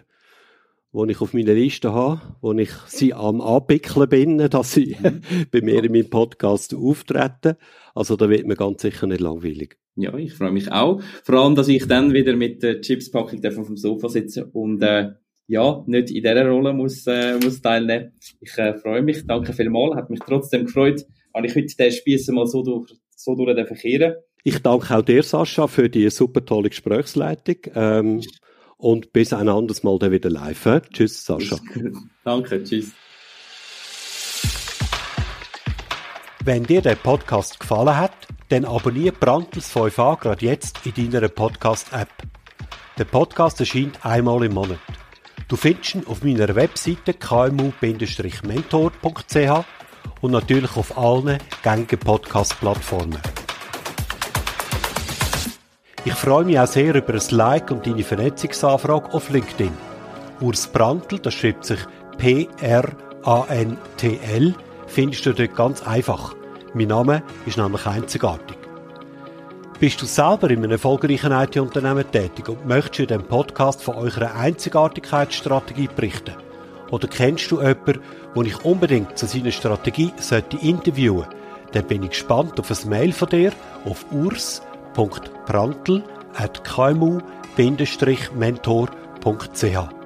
[SPEAKER 1] die ich auf meiner Liste habe, wo ich sie am Abwickeln bin, <laughs> dass sie mhm. bei mir in meinem Podcast auftreten. Also da wird mir ganz sicher nicht langweilig.
[SPEAKER 2] Ja, ich freue mich auch. Vor allem, dass ich dann wieder mit der Chipspackung auf dem Sofa sitze und äh, ja, nicht in dieser Rolle muss, äh, muss teilnehmen. Ich äh, freue mich, danke vielmals, hat mich trotzdem gefreut, habe ich heute den Spieß mal so durch, so durch den verkehren.
[SPEAKER 1] Ich danke auch dir, Sascha, für die super tolle Gesprächsleitung. Ähm, und bis ein anderes Mal dann wieder live. He? Tschüss, Sascha. <laughs>
[SPEAKER 2] danke, tschüss.
[SPEAKER 1] Wenn dir der Podcast gefallen hat, dann abonniere Brandtels 5a gerade jetzt in deiner Podcast-App. Der Podcast erscheint einmal im Monat. Du findest ihn auf meiner Webseite kmu-mentor.ch und natürlich auf allen gängigen Podcast-Plattformen. Ich freue mich auch sehr über ein Like und deine Vernetzungsanfrage auf LinkedIn. Urs Brandl, das schreibt sich P-R-A-N-T-L, findest du dort ganz einfach. Mein Name ist nämlich einzigartig. Bist du selber in einem erfolgreichen IT-Unternehmen tätig und möchtest in diesem Podcast von eurer Einzigartigkeitsstrategie berichten? Oder kennst du jemanden, den ich unbedingt zu seiner Strategie interviewen sollte? Dann bin ich gespannt auf ein Mail von dir auf urs.prantl.kmu-mentor.ch